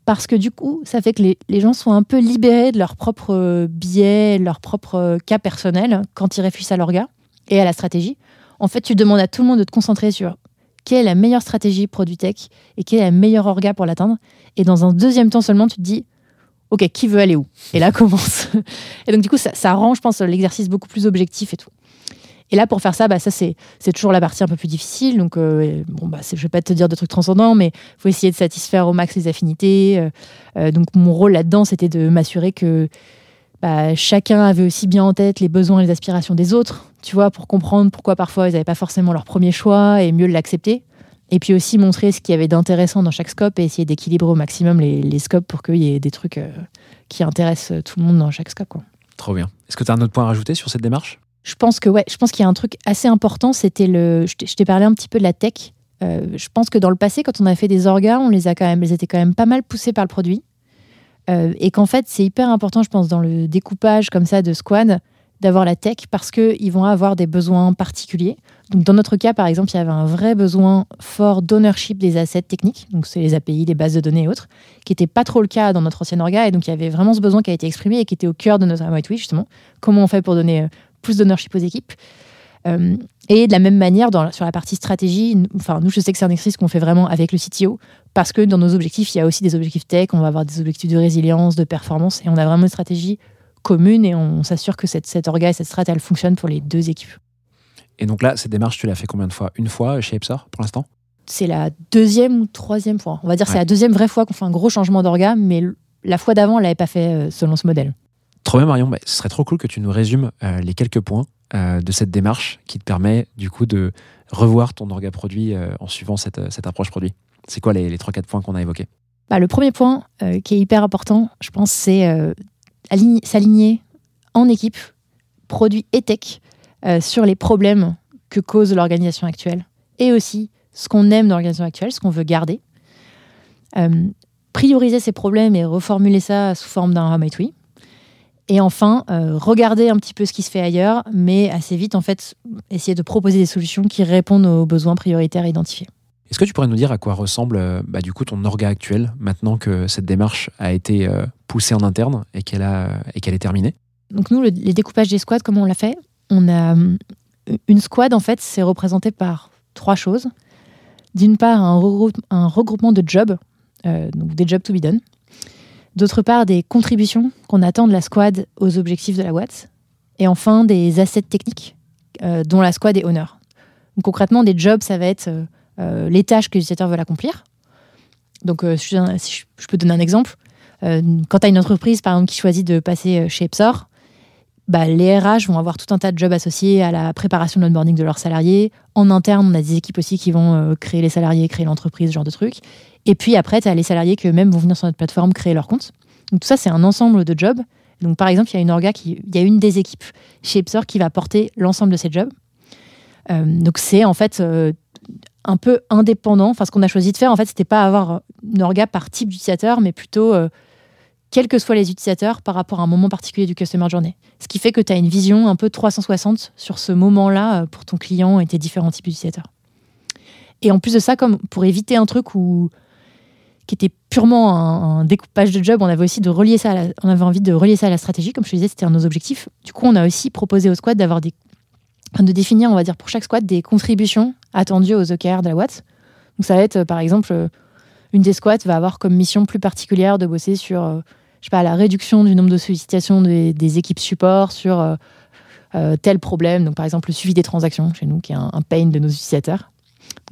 C: parce que du coup, ça fait que les, gens sont un peu libérés de leurs propres biais, propres euh, cas personnels quand ils réfléchissent à l'orga et à la stratégie. En fait, tu demandes à tout le monde de te concentrer sur quelle est la meilleure stratégie produit tech et quelle est la meilleure orga pour l'atteindre. Et dans un deuxième temps seulement, tu te dis, OK, qui veut aller où Et là commence. et donc, du coup, ça, ça rend, je pense, l'exercice beaucoup plus objectif et tout. Et là, pour faire ça, bah, ça c'est toujours la partie un peu plus difficile. Donc, euh, bon, bah, je vais pas te dire de trucs transcendants, mais il faut essayer de satisfaire au max les affinités. Euh, euh, donc, mon rôle là-dedans, c'était de m'assurer que bah, chacun avait aussi bien en tête les besoins et les aspirations des autres, tu vois, pour comprendre pourquoi parfois ils n'avaient pas forcément leur premier choix et mieux l'accepter. Et puis aussi montrer ce qu'il y avait d'intéressant dans chaque scope et essayer d'équilibrer au maximum les, les scopes pour qu'il y ait des trucs euh, qui intéressent tout le monde dans chaque scope. Quoi.
A: Trop bien. Est-ce que tu as un autre point à rajouter sur cette démarche?
C: Je pense que ouais, je pense qu'il y a un truc assez important, c'était le. Je t'ai- parlé un petit peu de la tech. Euh, je pense que dans le passé, quand on a fait des orgas, on les a quand même, elles étaient quand même pas mal poussées par le produit, Euh, et qu'en fait c'est hyper important, je pense, dans le découpage comme ça de squad, d'avoir la tech parce que ils vont avoir des besoins particuliers. Donc dans notre cas, par exemple, il y avait un vrai besoin fort d'ownership des assets techniques, donc c'est les API, les bases de données et autres, qui n'était pas trop le cas dans notre ancienne orga, et donc il y avait vraiment ce besoin qui a été exprimé et qui était au cœur de notre White justement. Comment on fait pour donner euh, plus d'ownership aux équipes? Euh, et de la même manière, sur la partie stratégie, enfin, nous, je sais que c'est un exercice qu'on fait vraiment avec le CTO, parce que dans nos objectifs, il y a aussi des objectifs tech, on va avoir des objectifs de résilience, de performance, et on a vraiment une stratégie commune, et on s'assure que cette orga et cette strat, elle fonctionne pour les deux équipes.
A: Et donc là, cette démarche, tu l'as fait combien de fois? Une fois chez Epsor pour l'instant?
C: C'est la deuxième ou troisième fois. On va dire que c'est
A: Ouais.
C: la deuxième vraie fois qu'on fait un gros changement d'orga, mais la fois d'avant, on l'avait pas fait euh, selon ce modèle.
A: Trop bien Marion, Bah, ce serait trop cool que tu nous résumes euh, les quelques points euh, de cette démarche qui te permet du coup de revoir ton orga produit euh, en suivant cette, cette approche produit. C'est quoi les, les 3-4 points qu'on a évoqués?
C: Bah, le premier point qui est hyper important, je pense, c'est align- s'aligner en équipe, produit et tech, euh, sur les problèmes que cause l'organisation actuelle et aussi ce qu'on aime dans l'organisation actuelle, ce qu'on veut garder. Euh, prioriser ces problèmes et reformuler ça sous forme d'un How might we. Et enfin, euh, regarder un petit peu ce qui se fait ailleurs, mais assez vite, en fait, essayer de proposer des solutions qui répondent aux besoins prioritaires identifiés.
A: Est-ce que tu pourrais nous dire à quoi ressemble bah, du coup ton orga actuel maintenant que cette démarche a été poussée en interne et qu'elle a et qu'elle est terminée?
C: Donc nous, le- les découpages des squads, comment on l'a fait? On a hum, une squad en fait, c'est représenté par trois choses. D'une part, un, regrou- un regroupement de jobs, euh, donc des jobs to be done. D'autre part, des contributions qu'on attend de la squad aux objectifs de la boîte. Et enfin, des assets techniques euh, dont la squad est honneur. Donc, concrètement, des jobs, ça va être euh, euh, les tâches que l'utilisateur veut accomplir. Donc, euh, si je, je- peux donner un exemple. Euh, quand tu as une entreprise, par exemple, qui choisit de passer euh, chez Epsor, bah, les RH vont avoir tout un tas de jobs associés à la préparation de l'onboarding de leurs salariés. En interne, on a des équipes aussi qui vont euh, créer les salariés, créer l'entreprise, ce genre de trucs. Et puis après, tu as les salariés qui eux-mêmes vont venir sur notre plateforme créer leur compte. Donc tout ça, c'est un ensemble de jobs. Donc par exemple, il y a une orga qui, il y a une des équipes chez Epsor qui va porter l'ensemble de ces jobs. Euh, donc c'est en fait euh, un peu indépendant. Enfin, ce qu'on a choisi de faire, en fait, c'était pas avoir une orga par type d'utilisateur, mais plutôt quels que soient les utilisateurs par rapport à un moment particulier du customer journey. Ce qui fait que tu as une vision un peu 360 sur ce moment-là euh, pour ton client et tes différents types d'utilisateurs. Et en plus de ça, comme pour éviter un truc qui était purement un, découpage de job, on avait aussi de relier ça, on avait envie de relier ça à la stratégie, comme je te disais, c'était un de nos objectifs. Du coup, on a aussi proposé aux squads d'avoir des, de définir, on va dire pour chaque squad des contributions attendues aux OKR de la boîte. Donc ça va être, euh, par exemple, euh, une des squads va avoir comme mission plus particulière de bosser sur, je sais pas, la réduction du nombre de sollicitations des, équipes support sur euh, euh, tel problème. Donc par exemple le suivi des transactions chez nous, qui est un, pain de nos utilisateurs.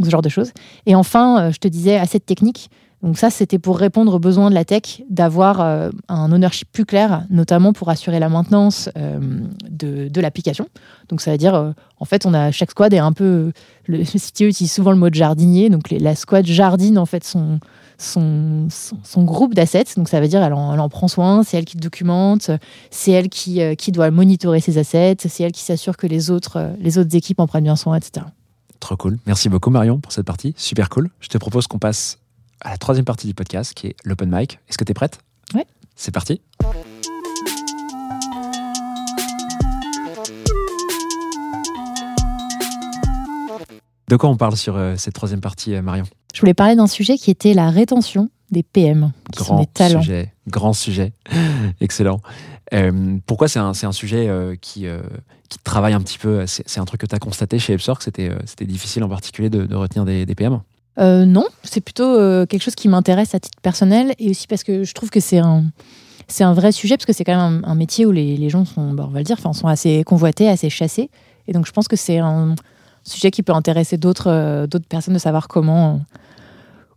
C: Ce genre de choses. Et enfin, euh, je te disais, asset technique. Donc ça, c'était pour répondre aux besoins de la tech, d'avoir un ownership plus clair, notamment pour assurer la maintenance de, l'application. Donc ça veut dire, en fait, on a chaque squad est un peu, le, CTO utilise souvent le mot de jardinier, donc la squad jardine en fait son son, son, son groupe d'assets. Donc ça veut dire elle en, elle en prend soin, c'est elle qui documente, c'est elle qui, euh, qui doit monitorer ses assets, c'est elle qui s'assure que les autres, euh, les autres équipes en prennent bien soin, etc.
A: Trop cool. Merci beaucoup Marion pour cette partie. Super cool. Je te propose qu'on passe à la troisième partie du podcast qui est l'open mic. Est-ce que tu es prête?
C: Ouais.
A: C'est parti. De quoi on parle sur euh, cette troisième partie, euh, Marion?
C: Je voulais parler d'un sujet qui était la rétention des PM, qui sont
A: Grand
C: des talents.
A: sujet, grand sujet, excellent. Euh, pourquoi c'est un, un sujet euh, qui, euh, qui te travaille un petit peu? C'est un truc que tu as constaté chez Epsor, que c'était euh, c'était difficile en particulier de, de retenir des, des PM
C: non, c'est plutôt quelque chose qui m'intéresse à titre personnel et aussi parce que je trouve que c'est un, c'est un vrai sujet parce que c'est quand même un, un métier où les, les gens sont, bah, on va le dire, enfin, sont assez convoités, assez chassés. Et donc je pense que c'est un sujet qui peut intéresser d'autres d'autres personnes de savoir comment,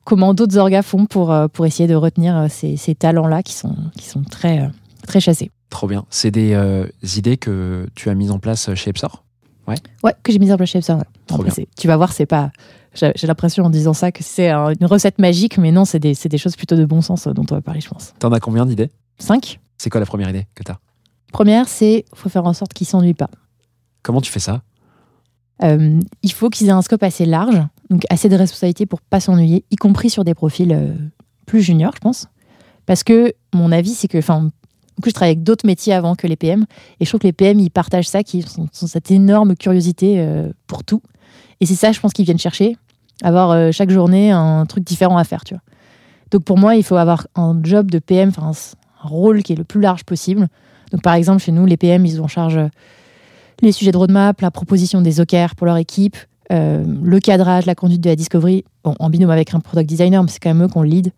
C: comment d'autres orgas font pour, euh, pour essayer de retenir euh, ces, ces talents-là qui sont, qui sont très, euh, très chassés.
A: Trop bien. C'est des euh, idées que tu as mises en place chez Epsor?
C: Ouais, que j'ai mis en place chez ouais.
A: Trop
C: Après,
A: bien.
C: Tu vas voir, c'est pas. J'ai l'impression en disant ça que c'est un- une recette magique, mais non, c'est des, des choses plutôt de bon sens dont on va parler, je pense.
A: T'en as combien d'idées?
C: 5.
A: C'est quoi la première idée que tu as
C: Première, c'est faut faire en sorte qu'ils s'ennuient pas.
A: Comment tu fais ça?
C: Euh, il faut qu'ils aient un scope assez large, donc assez de responsabilités pour pas s'ennuyer, y compris sur des profils euh, plus juniors, je pense. Parce que mon avis, c'est que, enfin, je travaille avec d'autres métiers avant que les PM, et je trouve que les PM, ils partagent ça, qui sont, cette énorme curiosité euh, pour tout. Et c'est ça, je pense, qu'ils viennent chercher, avoir chaque journée un truc différent à faire, tu vois. Donc pour moi, il faut avoir un job de PM, enfin un rôle qui est le plus large possible. Donc par exemple, chez nous, les PM, ils ont en charge les sujets de roadmap, la proposition des OKR pour leur équipe, euh, le cadrage, la conduite de la discovery, bon, en binôme avec un product designer, mais c'est quand même eux qu'on le lead.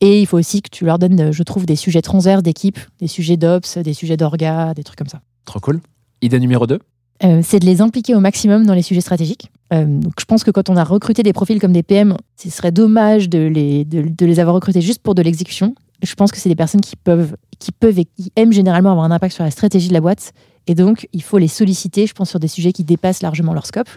C: Et il faut aussi que tu leur donnes, je trouve, des sujets transverses d'équipe, des sujets d'ops, des sujets d'orga, des trucs comme ça.
A: Trop cool. Idée numéro 2
C: Euh, c'est de les impliquer au maximum dans les sujets stratégiques. Euh, donc je pense que quand on a recruté des profils comme des PM, ce serait dommage de les, de, de les avoir recrutés juste pour de l'exécution. Je pense que c'est des personnes qui peuvent, qui peuvent et qui aiment généralement avoir un impact sur la stratégie de la boîte. Et donc, il faut les solliciter, je pense, sur des sujets qui dépassent largement leur scope.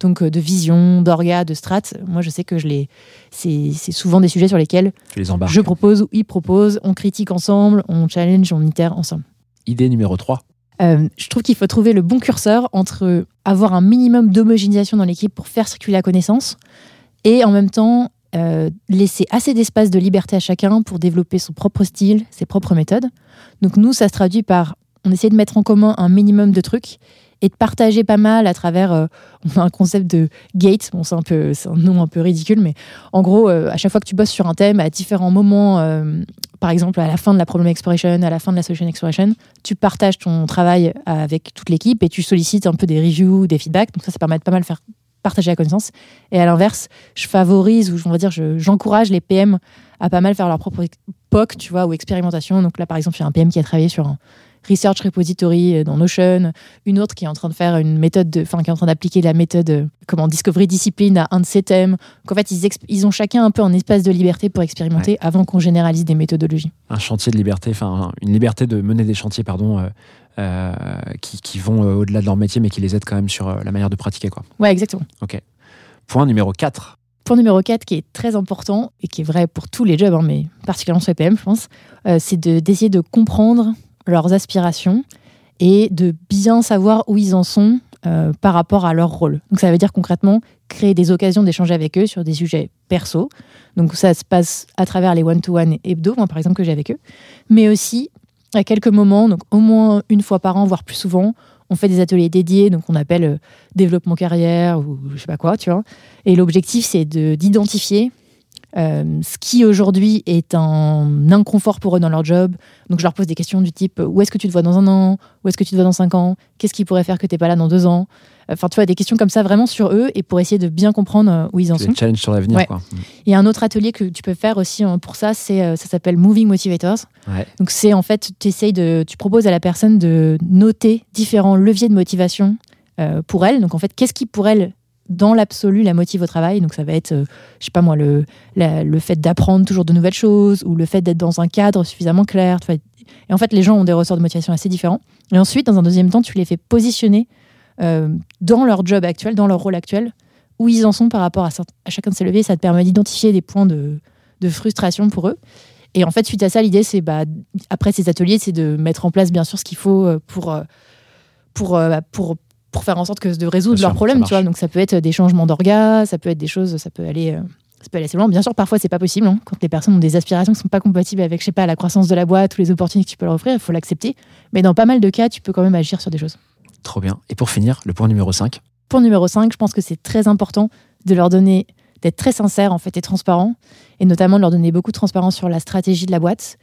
C: Donc, euh, de vision, d'orga, de strat. Moi, je sais que je les... c'est c'est souvent des sujets sur lesquels
A: Tu les
C: je propose ou ils proposent, on critique ensemble, on challenge, on itère ensemble.
A: Idée numéro 3
C: Euh, je trouve qu'il faut trouver le bon curseur entre avoir un minimum d'homogénéisation dans l'équipe pour faire circuler la connaissance et en même temps euh, laisser assez d'espace de liberté à chacun pour développer son propre style, ses propres méthodes. Donc nous, ça se traduit par on essaie de mettre en commun un minimum de trucs et de partager pas mal à travers. euh, on a un concept de gate, c'est un peu, c'est un nom un peu ridicule, mais en gros, euh, à chaque fois que tu bosses sur un thème, à différents moments, euh, par exemple à la fin de la problem exploration, à la fin de la solution exploration, tu partages ton travail avec toute l'équipe et tu sollicites un peu des reviews, des feedbacks. Donc ça, ça permet de pas mal faire partager la connaissance. Et à l'inverse, je favorise ou on va dire, je- j'encourage les PM à pas mal faire leur propre POC, tu vois, ou expérimentation. Donc là, par exemple, il y a un PM qui a travaillé sur un research repository euh, dans Notion, une autre qui est en train de faire une méthode, de- enfin qui est en train d'appliquer la méthode, euh, comment discovery discipline à un de ses thèmes. Donc en fait, ils, ont chacun un peu un espace de liberté pour expérimenter avant qu'on généralise des méthodologies.
A: Un chantier de liberté, enfin une liberté de mener des chantiers, pardon, euh, euh, qui, qui vont euh, au-delà de leur métier, mais qui les aident quand même sur euh, la manière de pratiquer. Quoi.
C: Ouais, exactement.
A: Point numéro 4.
C: Point numéro 4 qui est très important et qui est vrai pour tous les jobs, hein, mais particulièrement sur les PM, je pense, c'est de- d'essayer de, comprendre leurs aspirations et de bien savoir où ils en sont euh, par rapport à leur rôle. Donc ça veut dire concrètement créer des occasions d'échanger avec eux sur des sujets perso. Donc ça se passe à travers les one-to-one hebdo, moi, par exemple, que j'ai avec eux, mais aussi à quelques moments, donc au moins une fois par an, voire plus souvent, on fait des ateliers dédiés, donc on appelle euh, développement carrière ou je sais pas quoi, tu vois. Et l'objectif, c'est de- d'identifier euh, ce qui aujourd'hui est un inconfort pour eux dans leur job. Donc je leur pose des questions du type où est-ce que tu te vois dans un an? Où est-ce que tu te vois dans cinq ans? Qu'est-ce qui pourrait faire que tu n'es pas là dans deux ans? Enfin, tu vois, des questions comme ça vraiment sur eux et pour essayer de bien comprendre euh, où ils en
A: C'est
C: sont.
A: des challenges sur l'avenir.
C: Ouais.
A: quoi.
C: Il y a un autre atelier que tu peux faire aussi hein, pour ça, c'est euh, ça s'appelle Moving Motivators.
A: Ouais.
C: Donc c'est en fait, t'essayes de, tu proposes à la personne de noter différents leviers de motivation euh, pour elle. Donc en fait, qu'est-ce qui pour elle, dans l'absolu, la motive au travail Donc ça va être, euh, je sais pas moi, le, le fait d'apprendre toujours de nouvelles choses ou le fait d'être dans un cadre suffisamment clair. Et en fait, les gens ont des ressorts de motivation assez différents. Et ensuite, dans un deuxième temps, tu les fais positionner euh, dans leur job actuel, dans leur rôle actuel, où ils en sont par rapport à, à chacun de ces leviers. Ça te permet d'identifier des points de, de frustration pour eux. Et en fait, suite à ça, l'idée, c'est, bah, après ces ateliers, c'est de mettre en place, bien sûr, ce qu'il faut euh, pour, euh, pour, bah, pour, pour faire en sorte que de résoudre
A: Bien
C: leurs
A: sûr,
C: problèmes. Tu vois. Donc, ça peut être des changements d'orgas, ça peut être des choses, ça peut aller. euh, ça peut aller assez loin. Bien sûr, parfois, c'est pas possible. hein. Quand les personnes ont des aspirations qui sont pas compatibles avec, je sais pas, la croissance de la boîte ou les opportunités que tu peux leur offrir, il faut l'accepter. Mais dans pas mal de cas, tu peux quand même agir sur des choses.
A: Trop bien. Et pour finir, le point numéro 5.
C: Point numéro 5, je pense que c'est très important de leur donner, d'être très sincère en fait et transparent, et notamment de leur donner beaucoup de transparence sur la stratégie de la boîte,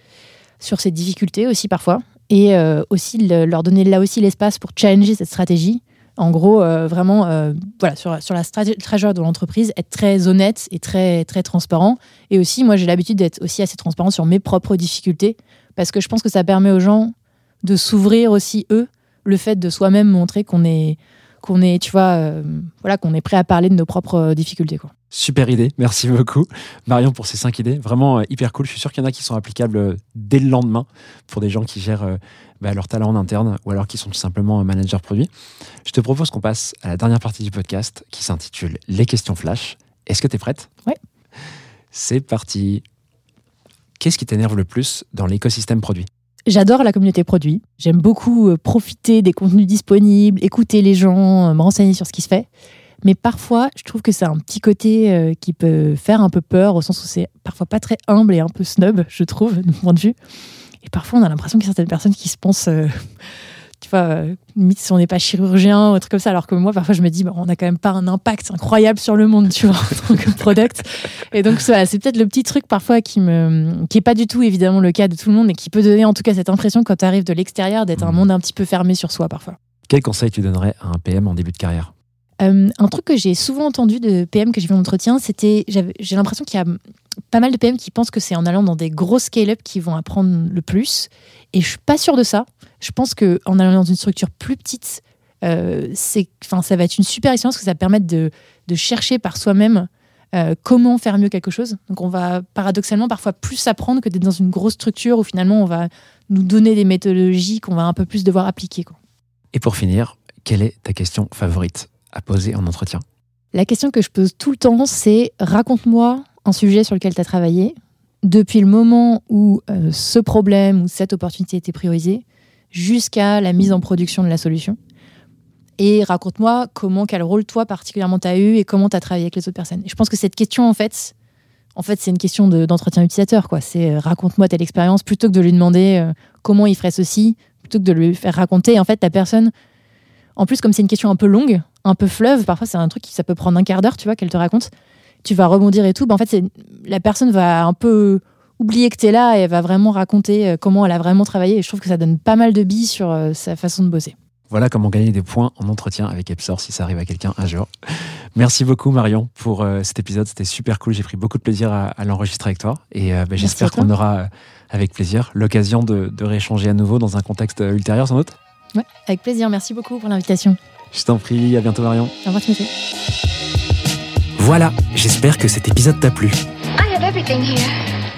C: sur ses difficultés aussi parfois, et euh, aussi le- leur donner là aussi l'espace pour challenger cette stratégie. En gros, euh, vraiment, euh, voilà, sur, sur la stratégie de l'entreprise, être très honnête et très, très transparent. Et aussi, moi, j'ai l'habitude d'être aussi assez transparent sur mes propres difficultés, parce que je pense que ça permet aux gens de s'ouvrir aussi, eux, le fait de soi-même montrer qu'on est, qu'on est, tu vois, euh, voilà, qu'on est prêt à parler de nos propres euh, difficultés, quoi.
A: Super idée, merci beaucoup Marion pour ces cinq idées, vraiment euh, hyper cool. Je suis sûr qu'il y en a qui sont applicables dès le lendemain pour des gens qui gèrent euh, bah, leur talent en interne ou alors qui sont tout simplement managers produits. Je te propose qu'on passe à la dernière partie du podcast qui s'intitule Les questions flash. Est-ce que tu es prête?
C: Ouais.
A: C'est parti. Qu'est-ce qui t'énerve le plus dans l'écosystème produit?
C: J'adore la communauté produit. J'aime beaucoup euh, profiter des contenus disponibles, écouter les gens, euh, me renseigner sur ce qui se fait. Mais parfois, je trouve que c'est un petit côté euh, qui peut faire un peu peur, au sens où c'est parfois pas très humble et un peu snob, je trouve, de mon point de vue. Et parfois, on a l'impression qu'il y a certaines personnes qui se pensent, tu vois, euh, limite si on n'est pas chirurgien ou un truc comme ça, alors que moi, parfois, je me dis, bah, on n'a quand même pas un impact incroyable sur le monde, tu vois, en tant que product. Et donc, ça, c'est peut-être le petit truc parfois qui me, qui est pas du tout évidemment le cas de tout le monde et qui peut donner en tout cas cette impression quand tu arrives de l'extérieur d'être un
A: Mhm.
C: monde un petit peu fermé sur soi parfois.
A: Quel conseil tu donnerais à un PM en début de carrière?
C: Euh, un truc que j'ai souvent entendu de PM que j'ai vu en entretien, c'était j'ai l'impression qu'il y a pas mal de PM qui pensent que c'est en allant dans des gros scale-up qu'ils vont apprendre le plus. Et je suis pas sûre de ça. Je pense que en allant dans une structure plus petite, euh, c'est, enfin, ça va être une super expérience parce que ça va permettre de, de chercher par soi-même euh, comment faire mieux quelque chose. Donc on va paradoxalement parfois plus apprendre que d'être dans une grosse structure où finalement on va nous donner des méthodologies qu'on va un peu plus devoir appliquer. quoi.
A: Et pour finir, quelle est ta question favorite à poser en entretien?
C: La question que je pose tout le temps, c'est raconte-moi un sujet sur lequel tu as travaillé depuis le moment où euh, ce problème ou cette opportunité était priorisée jusqu'à la mise en production de la solution. Et raconte-moi comment, quel rôle toi particulièrement tu as eu et comment tu as travaillé avec les autres personnes. Je pense que cette question, en fait, en fait c'est une question de- d'entretien utilisateur. quoi. C'est euh, raconte-moi telle expérience plutôt que de lui demander euh, comment il ferait ceci, plutôt que de lui faire raconter. En fait, la personne, en plus, comme c'est une question un peu longue, un peu fleuve, parfois c'est un truc qui ça peut prendre un quart d'heure, tu vois, qu'elle te raconte. Tu vas rebondir et tout. Ben, en fait, la personne va un peu oublier que tu es là et elle va vraiment raconter euh, comment elle a vraiment travaillé. Et je trouve que ça donne pas mal de billes sur euh, sa façon de bosser.
A: Voilà comment gagner des points en entretien avec Epsor si ça arrive à quelqu'un un jour. Merci beaucoup Marion pour euh, cet épisode, c'était super cool, j'ai pris beaucoup de plaisir à, à l'enregistrer avec toi et euh, bah,
C: Merci
A: j'espère qu'on aura avec plaisir l'occasion de, de rééchanger à nouveau dans un contexte ultérieur sans doute.
C: Ouais, avec plaisir. Merci beaucoup pour l'invitation.
A: Je t'en prie, à bientôt Marion.
C: Au revoir, Timothée.
A: Voilà, j'espère que cet épisode t'a plu.
D: I have everything here.